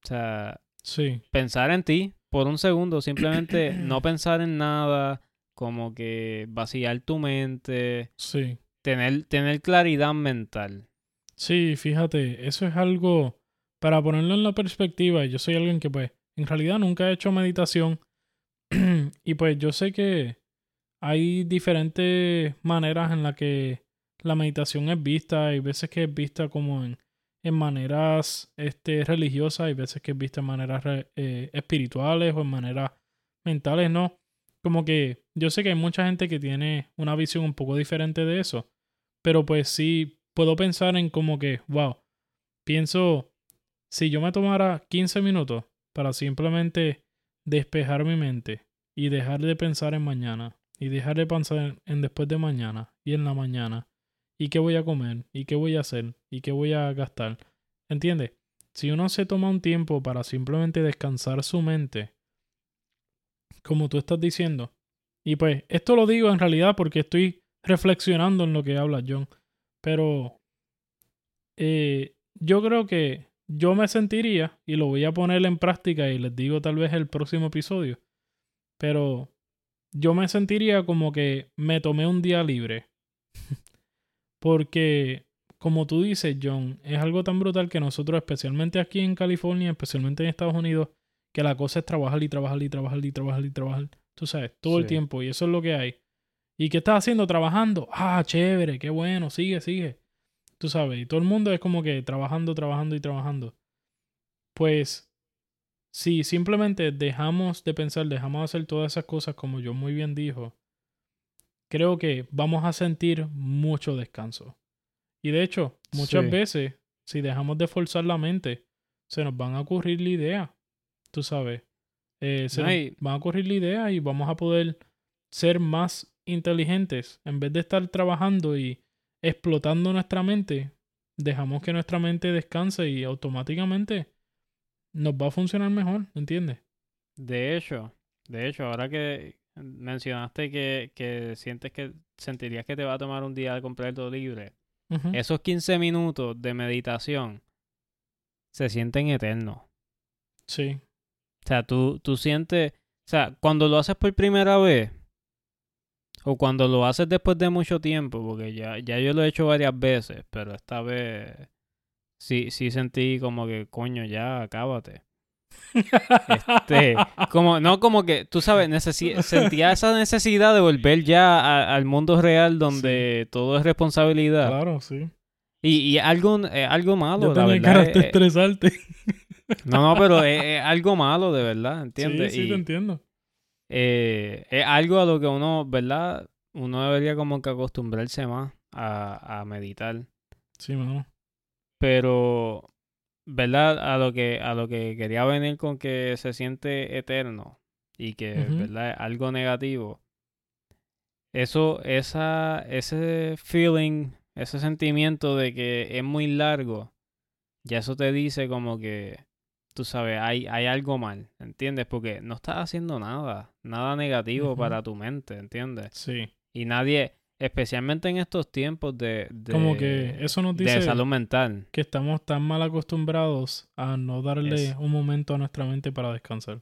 o sea, sí. pensar en ti por un segundo, simplemente no pensar en nada, como que vaciar tu mente, Sí. tener, tener claridad mental. Sí, fíjate, eso es algo, para ponerlo en la perspectiva, yo soy alguien que pues en realidad nunca he hecho meditación y pues yo sé que hay diferentes maneras en las que la meditación es vista, hay veces que es vista como en, en maneras este, religiosas, hay veces que es vista en maneras eh, espirituales o en maneras mentales, ¿no? Como que yo sé que hay mucha gente que tiene una visión un poco diferente de eso, pero pues sí puedo pensar en como que, wow, pienso, si yo me tomara 15 minutos para simplemente despejar mi mente y dejar de pensar en mañana y dejar de pensar en, en después de mañana y en la mañana y qué voy a comer y qué voy a hacer y qué voy a gastar, ¿entiendes? Si uno se toma un tiempo para simplemente descansar su mente, como tú estás diciendo, y pues esto lo digo en realidad porque estoy reflexionando en lo que habla John, pero eh, yo creo que yo me sentiría, y lo voy a poner en práctica y les digo tal vez el próximo episodio, pero yo me sentiría como que me tomé un día libre. Porque, como tú dices, John, es algo tan brutal que nosotros, especialmente aquí en California, especialmente en Estados Unidos, que la cosa es trabajar y trabajar y trabajar y trabajar y trabajar. Tú sabes, todo el tiempo, y eso es lo que hay. ¿Y qué estás haciendo? Trabajando. Ah, chévere, qué bueno, sigue, sigue. Tú sabes, y todo el mundo es como que trabajando, trabajando y trabajando. Pues, si simplemente dejamos de pensar, dejamos de hacer todas esas cosas como yo muy bien dijo, creo que vamos a sentir mucho descanso. Y de hecho, muchas Sí. veces, si dejamos de forzar la mente, se nos van a ocurrir la idea. Tú sabes, eh, se No, nos van a ocurrir la idea y vamos a poder ser más inteligentes. En vez de estar trabajando y explotando nuestra mente, dejamos que nuestra mente descanse y automáticamente nos va a funcionar mejor, ¿entiendes? De hecho, de hecho, ahora que mencionaste que, que sientes que sentirías que te va a tomar un día completo libre, Ujú. esos 15 minutos de meditación se sienten eternos. Sí, O sea, tú, tú sientes, o sea, cuando lo haces por primera vez, o cuando lo haces después de mucho tiempo, porque ya, ya yo lo he hecho varias veces, pero esta vez sí, sí sentí como que, coño, ya, acábate. Este, como, no como que, tú sabes, sentía esa necesidad de volver ya a- al mundo real donde todo es responsabilidad. claro, sí. Y, y algo, eh, algo malo, Ya la verdad. eh, eh, estresarte. no, no, pero es, es algo malo, de verdad, ¿entiendes? Sí, sí, Y- te entiendo. eh, es algo a lo que uno, ¿verdad? Uno debería como que acostumbrarse más a, a meditar. Sí, mano. Pero, ¿verdad? A lo que, a lo que quería venir con que se siente eterno y que, Ujú. ¿verdad? Es algo negativo. Eso, esa, ese feeling, ese sentimiento de que es muy largo, ya eso te dice como que, tú sabes, hay, hay algo mal, ¿entiendes? Porque no estás haciendo nada, nada negativo para tu mente, ¿entiendes? Sí. Y nadie, especialmente en estos tiempos de, de, Como que eso nos de dice salud mental. que estamos tan mal acostumbrados a no darle Es- un momento a nuestra mente para descansar.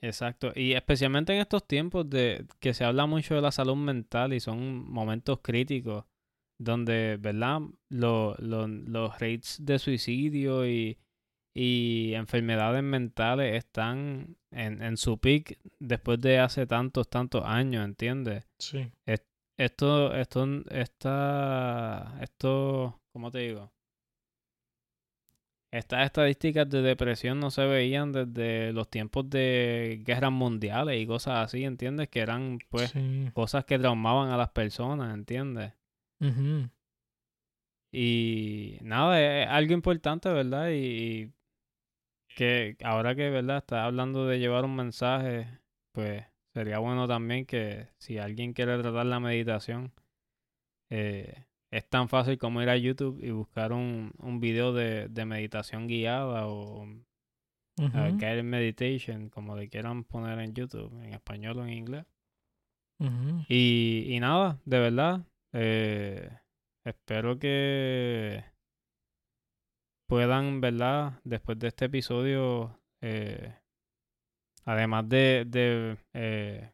Exacto. Y especialmente en estos tiempos de que se habla mucho de la salud mental y son momentos críticos donde, ¿verdad? Lo- lo- los rates de suicidio y, y enfermedades mentales están en, en su peak después de hace tantos, tantos años, ¿entiendes? Sí. Esto, esto, esta, esto, ¿cómo te digo? Estas estadísticas de depresión no se veían desde los tiempos de guerras mundiales y cosas así, ¿entiendes? Que eran, pues, sí. cosas que traumaban a las personas, ¿entiendes? Y nada, es algo importante, ¿verdad? Y, que ahora que, ¿verdad? Está hablando de llevar un mensaje, pues sería bueno también que si alguien quiere tratar la meditación, eh, es tan fácil como ir a YouTube y buscar un, un video de, de meditación guiada o Ujú, guided meditation, como le quieran poner en YouTube, en español o en inglés. Y, y nada, de verdad, eh, espero que puedan, ¿verdad? Después de este episodio, eh, además de, de eh,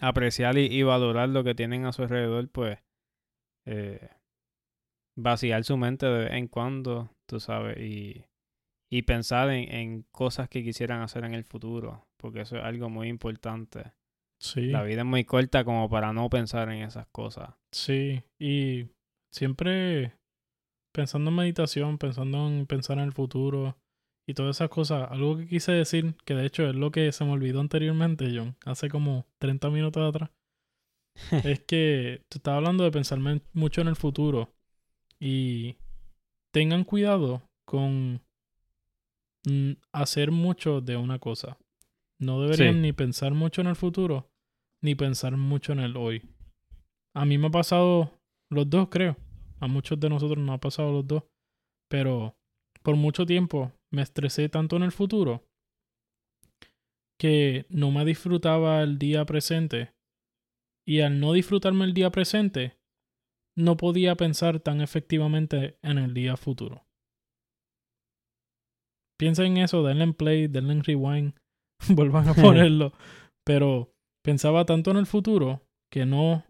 apreciar y, y valorar lo que tienen a su alrededor, pues eh, vaciar su mente de vez en cuando, tú sabes, y, y pensar en, en cosas que quisieran hacer en el futuro, porque eso es algo muy importante. Sí, La vida es muy corta como para no pensar en esas cosas. sí. Y siempre pensando en meditación, pensando en pensar en el futuro y todas esas cosas, algo que quise decir, que de hecho es lo que se me olvidó anteriormente, John, hace como 30 minutos atrás, es que te estaba hablando de pensar mucho en el futuro y tengan cuidado con mm, hacer mucho de una cosa. No deberían Sí. ni pensar mucho en el futuro, ni pensar mucho en el hoy. A mí me ha pasado los dos, creo. A muchos de nosotros nos ha pasado los dos. Pero por mucho tiempo me estresé tanto en el futuro que no me disfrutaba el día presente. Y al no disfrutarme el día presente, no podía pensar tan efectivamente en el día futuro. Piensa en eso, denle en play, denle en rewind, vuelvan a ponerlo. Pero pensaba tanto en el futuro que no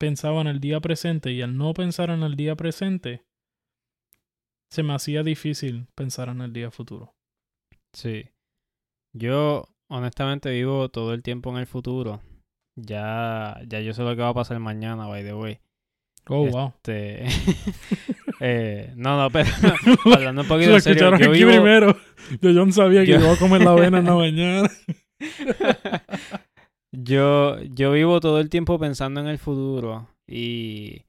pensaba en el día presente y al no pensar en el día presente, se me hacía difícil pensar en el día futuro. Sí. Yo honestamente vivo todo el tiempo en el futuro. Ya, ya yo sé lo que va a pasar mañana, by the way. Oh, wow. Este, eh, no, no, pero hablando un poquito en serio, escucharon yo aquí vivo, primero. Yo, yo no sabía que yo- iba a comer la avena en la mañana. yo, yo vivo todo el tiempo pensando en el futuro y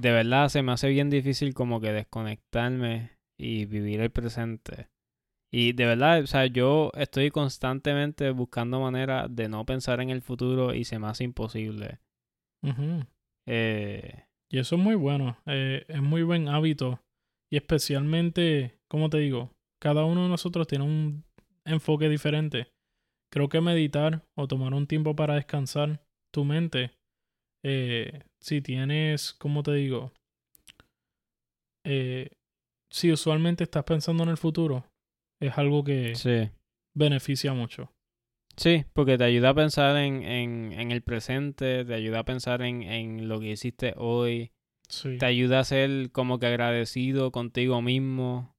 de verdad se me hace bien difícil como que desconectarme y vivir el presente. Y de verdad, o sea, yo estoy constantemente buscando maneras de no pensar en el futuro y se me hace imposible. Ujú. Eh, Y eso es muy bueno. eh, es muy buen hábito. Y especialmente, como te digo, cada uno de nosotros tiene un enfoque diferente. Creo que meditar o tomar un tiempo para descansar tu mente, eh, si tienes, como te digo, eh, si usualmente estás pensando en el futuro, es algo que sí. beneficia mucho. Sí, porque te ayuda a pensar en, en, en el presente, te ayuda a pensar en, en lo que hiciste hoy, Sí. te ayuda a ser como que agradecido contigo mismo,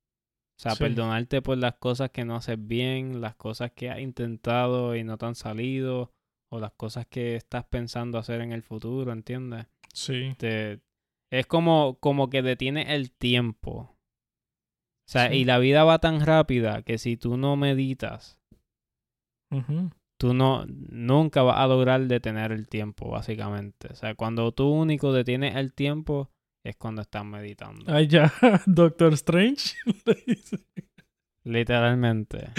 o sea, Sí. perdonarte por las cosas que no haces bien, las cosas que has intentado y no te han salido, o las cosas que estás pensando hacer en el futuro, ¿entiendes? Sí. Te, es como, como que detiene el tiempo. O sea, Sí. y la vida va tan rápida que si tú no meditas, tú no nunca vas a lograr detener el tiempo, básicamente. O sea, cuando tú único detienes el tiempo es cuando estás meditando. Ay, ya, Doctor Strange. Literalmente.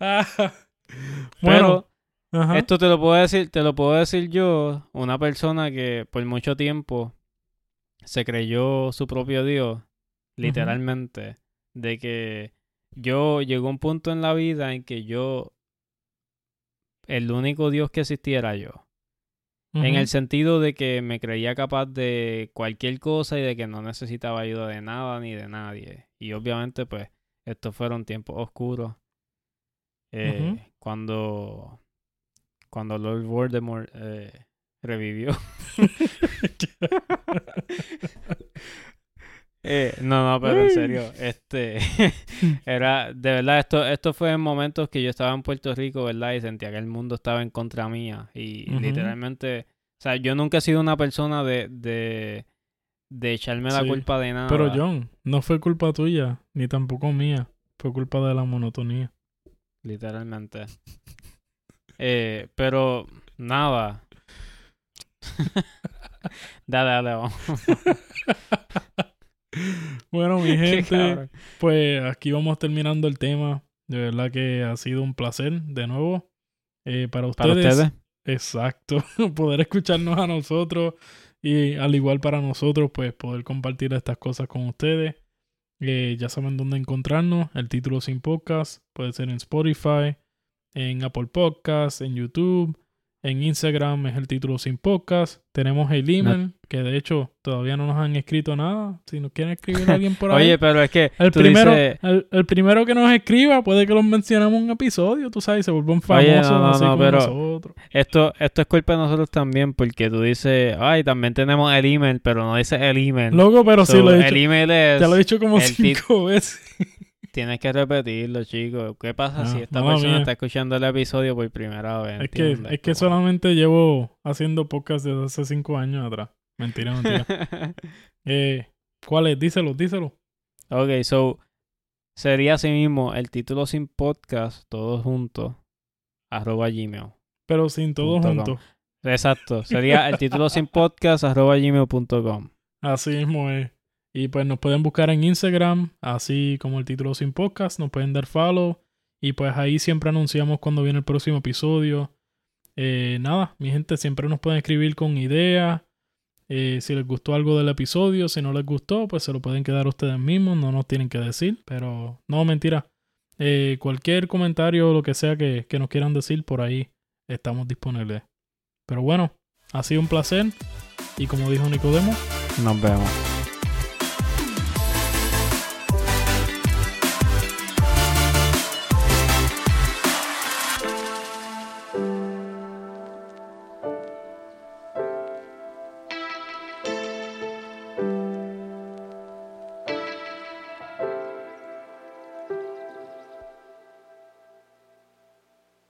Ah. Bueno, Pero ajá. esto te lo puedo decir, te lo puedo decir yo, una persona que por mucho tiempo se creyó su propio Dios, literalmente, de que yo llegó un punto en la vida en que yo el único Dios que existiera yo. En el sentido de que me creía capaz de cualquier cosa y de que no necesitaba ayuda de nada ni de nadie. Y obviamente, pues, estos fueron tiempos oscuros. Eh. Cuando. Cuando Lord Voldemort eh, revivió. Eh, no, no, pero en serio, este era de verdad esto esto fue en momentos que yo estaba en Puerto Rico, ¿verdad? Y sentía que el mundo estaba en contra mía y literalmente, o sea, yo nunca he sido una persona de de de echarme la Sí, culpa de nada. Pero John, no fue culpa tuya, ni tampoco mía. Fue culpa de la monotonía. literalmente. Eh, pero nada. dale, dale, vamos. mi Qué gente, pues aquí vamos terminando el tema. De verdad que ha sido un placer de nuevo. Eh, para ustedes. Para ustedes. Exacto. poder escucharnos a nosotros y al igual para nosotros, pues poder compartir estas cosas con ustedes. Eh, ya saben dónde encontrarnos. El título sin podcast puede ser en Spotify, en Apple Podcasts, en YouTube, en Instagram es el título sin podcast. Tenemos el email, que de hecho todavía no nos han escrito nada. Si nos quieren escribir alguien por ahí. Oye, pero es que El tú primero, dices- el, el primero que nos escriba puede que los mencionemos en un episodio, tú sabes, y se vuelvan Oye, famosos no, no, así no, como pero- nosotros. esto, esto es culpa de nosotros también, porque tú dices, ay, también tenemos el email, pero no dices el email. Loco, pero So, sí lo he el dicho. email es, Ya lo he dicho como el cinco veces. tienes que repetirlo, chicos. ¿Qué pasa Ah, si esta persona mía. está escuchando el episodio por primera vez? Es que, es que solamente llevo haciendo podcast desde hace cinco años atrás. Mentira, mentira. eh, ¿Cuál es? Díselo, díselo. ok, so, sería así mismo el título sin podcast, todos juntos, arroba gmail. Pero sin todo Punto com. junto. Exacto, sería el título sin podcast, arroba gmail.com. Así mismo es. Y pues nos pueden buscar en Instagram, así como el título sin podcast. Nos pueden dar follow. Y pues ahí siempre anunciamos cuando viene el próximo episodio. Eh, nada, mi gente, siempre nos pueden escribir con ideas. Eh, si les gustó algo del episodio, si no les gustó, pues se lo pueden quedar ustedes mismos, no nos tienen que decir. Pero no, mentira. Eh, cualquier comentario o lo que sea que, que nos quieran decir, por ahí estamos disponibles. Pero bueno, ha sido un placer. Y como dijo Nicodemo, Nos vemos.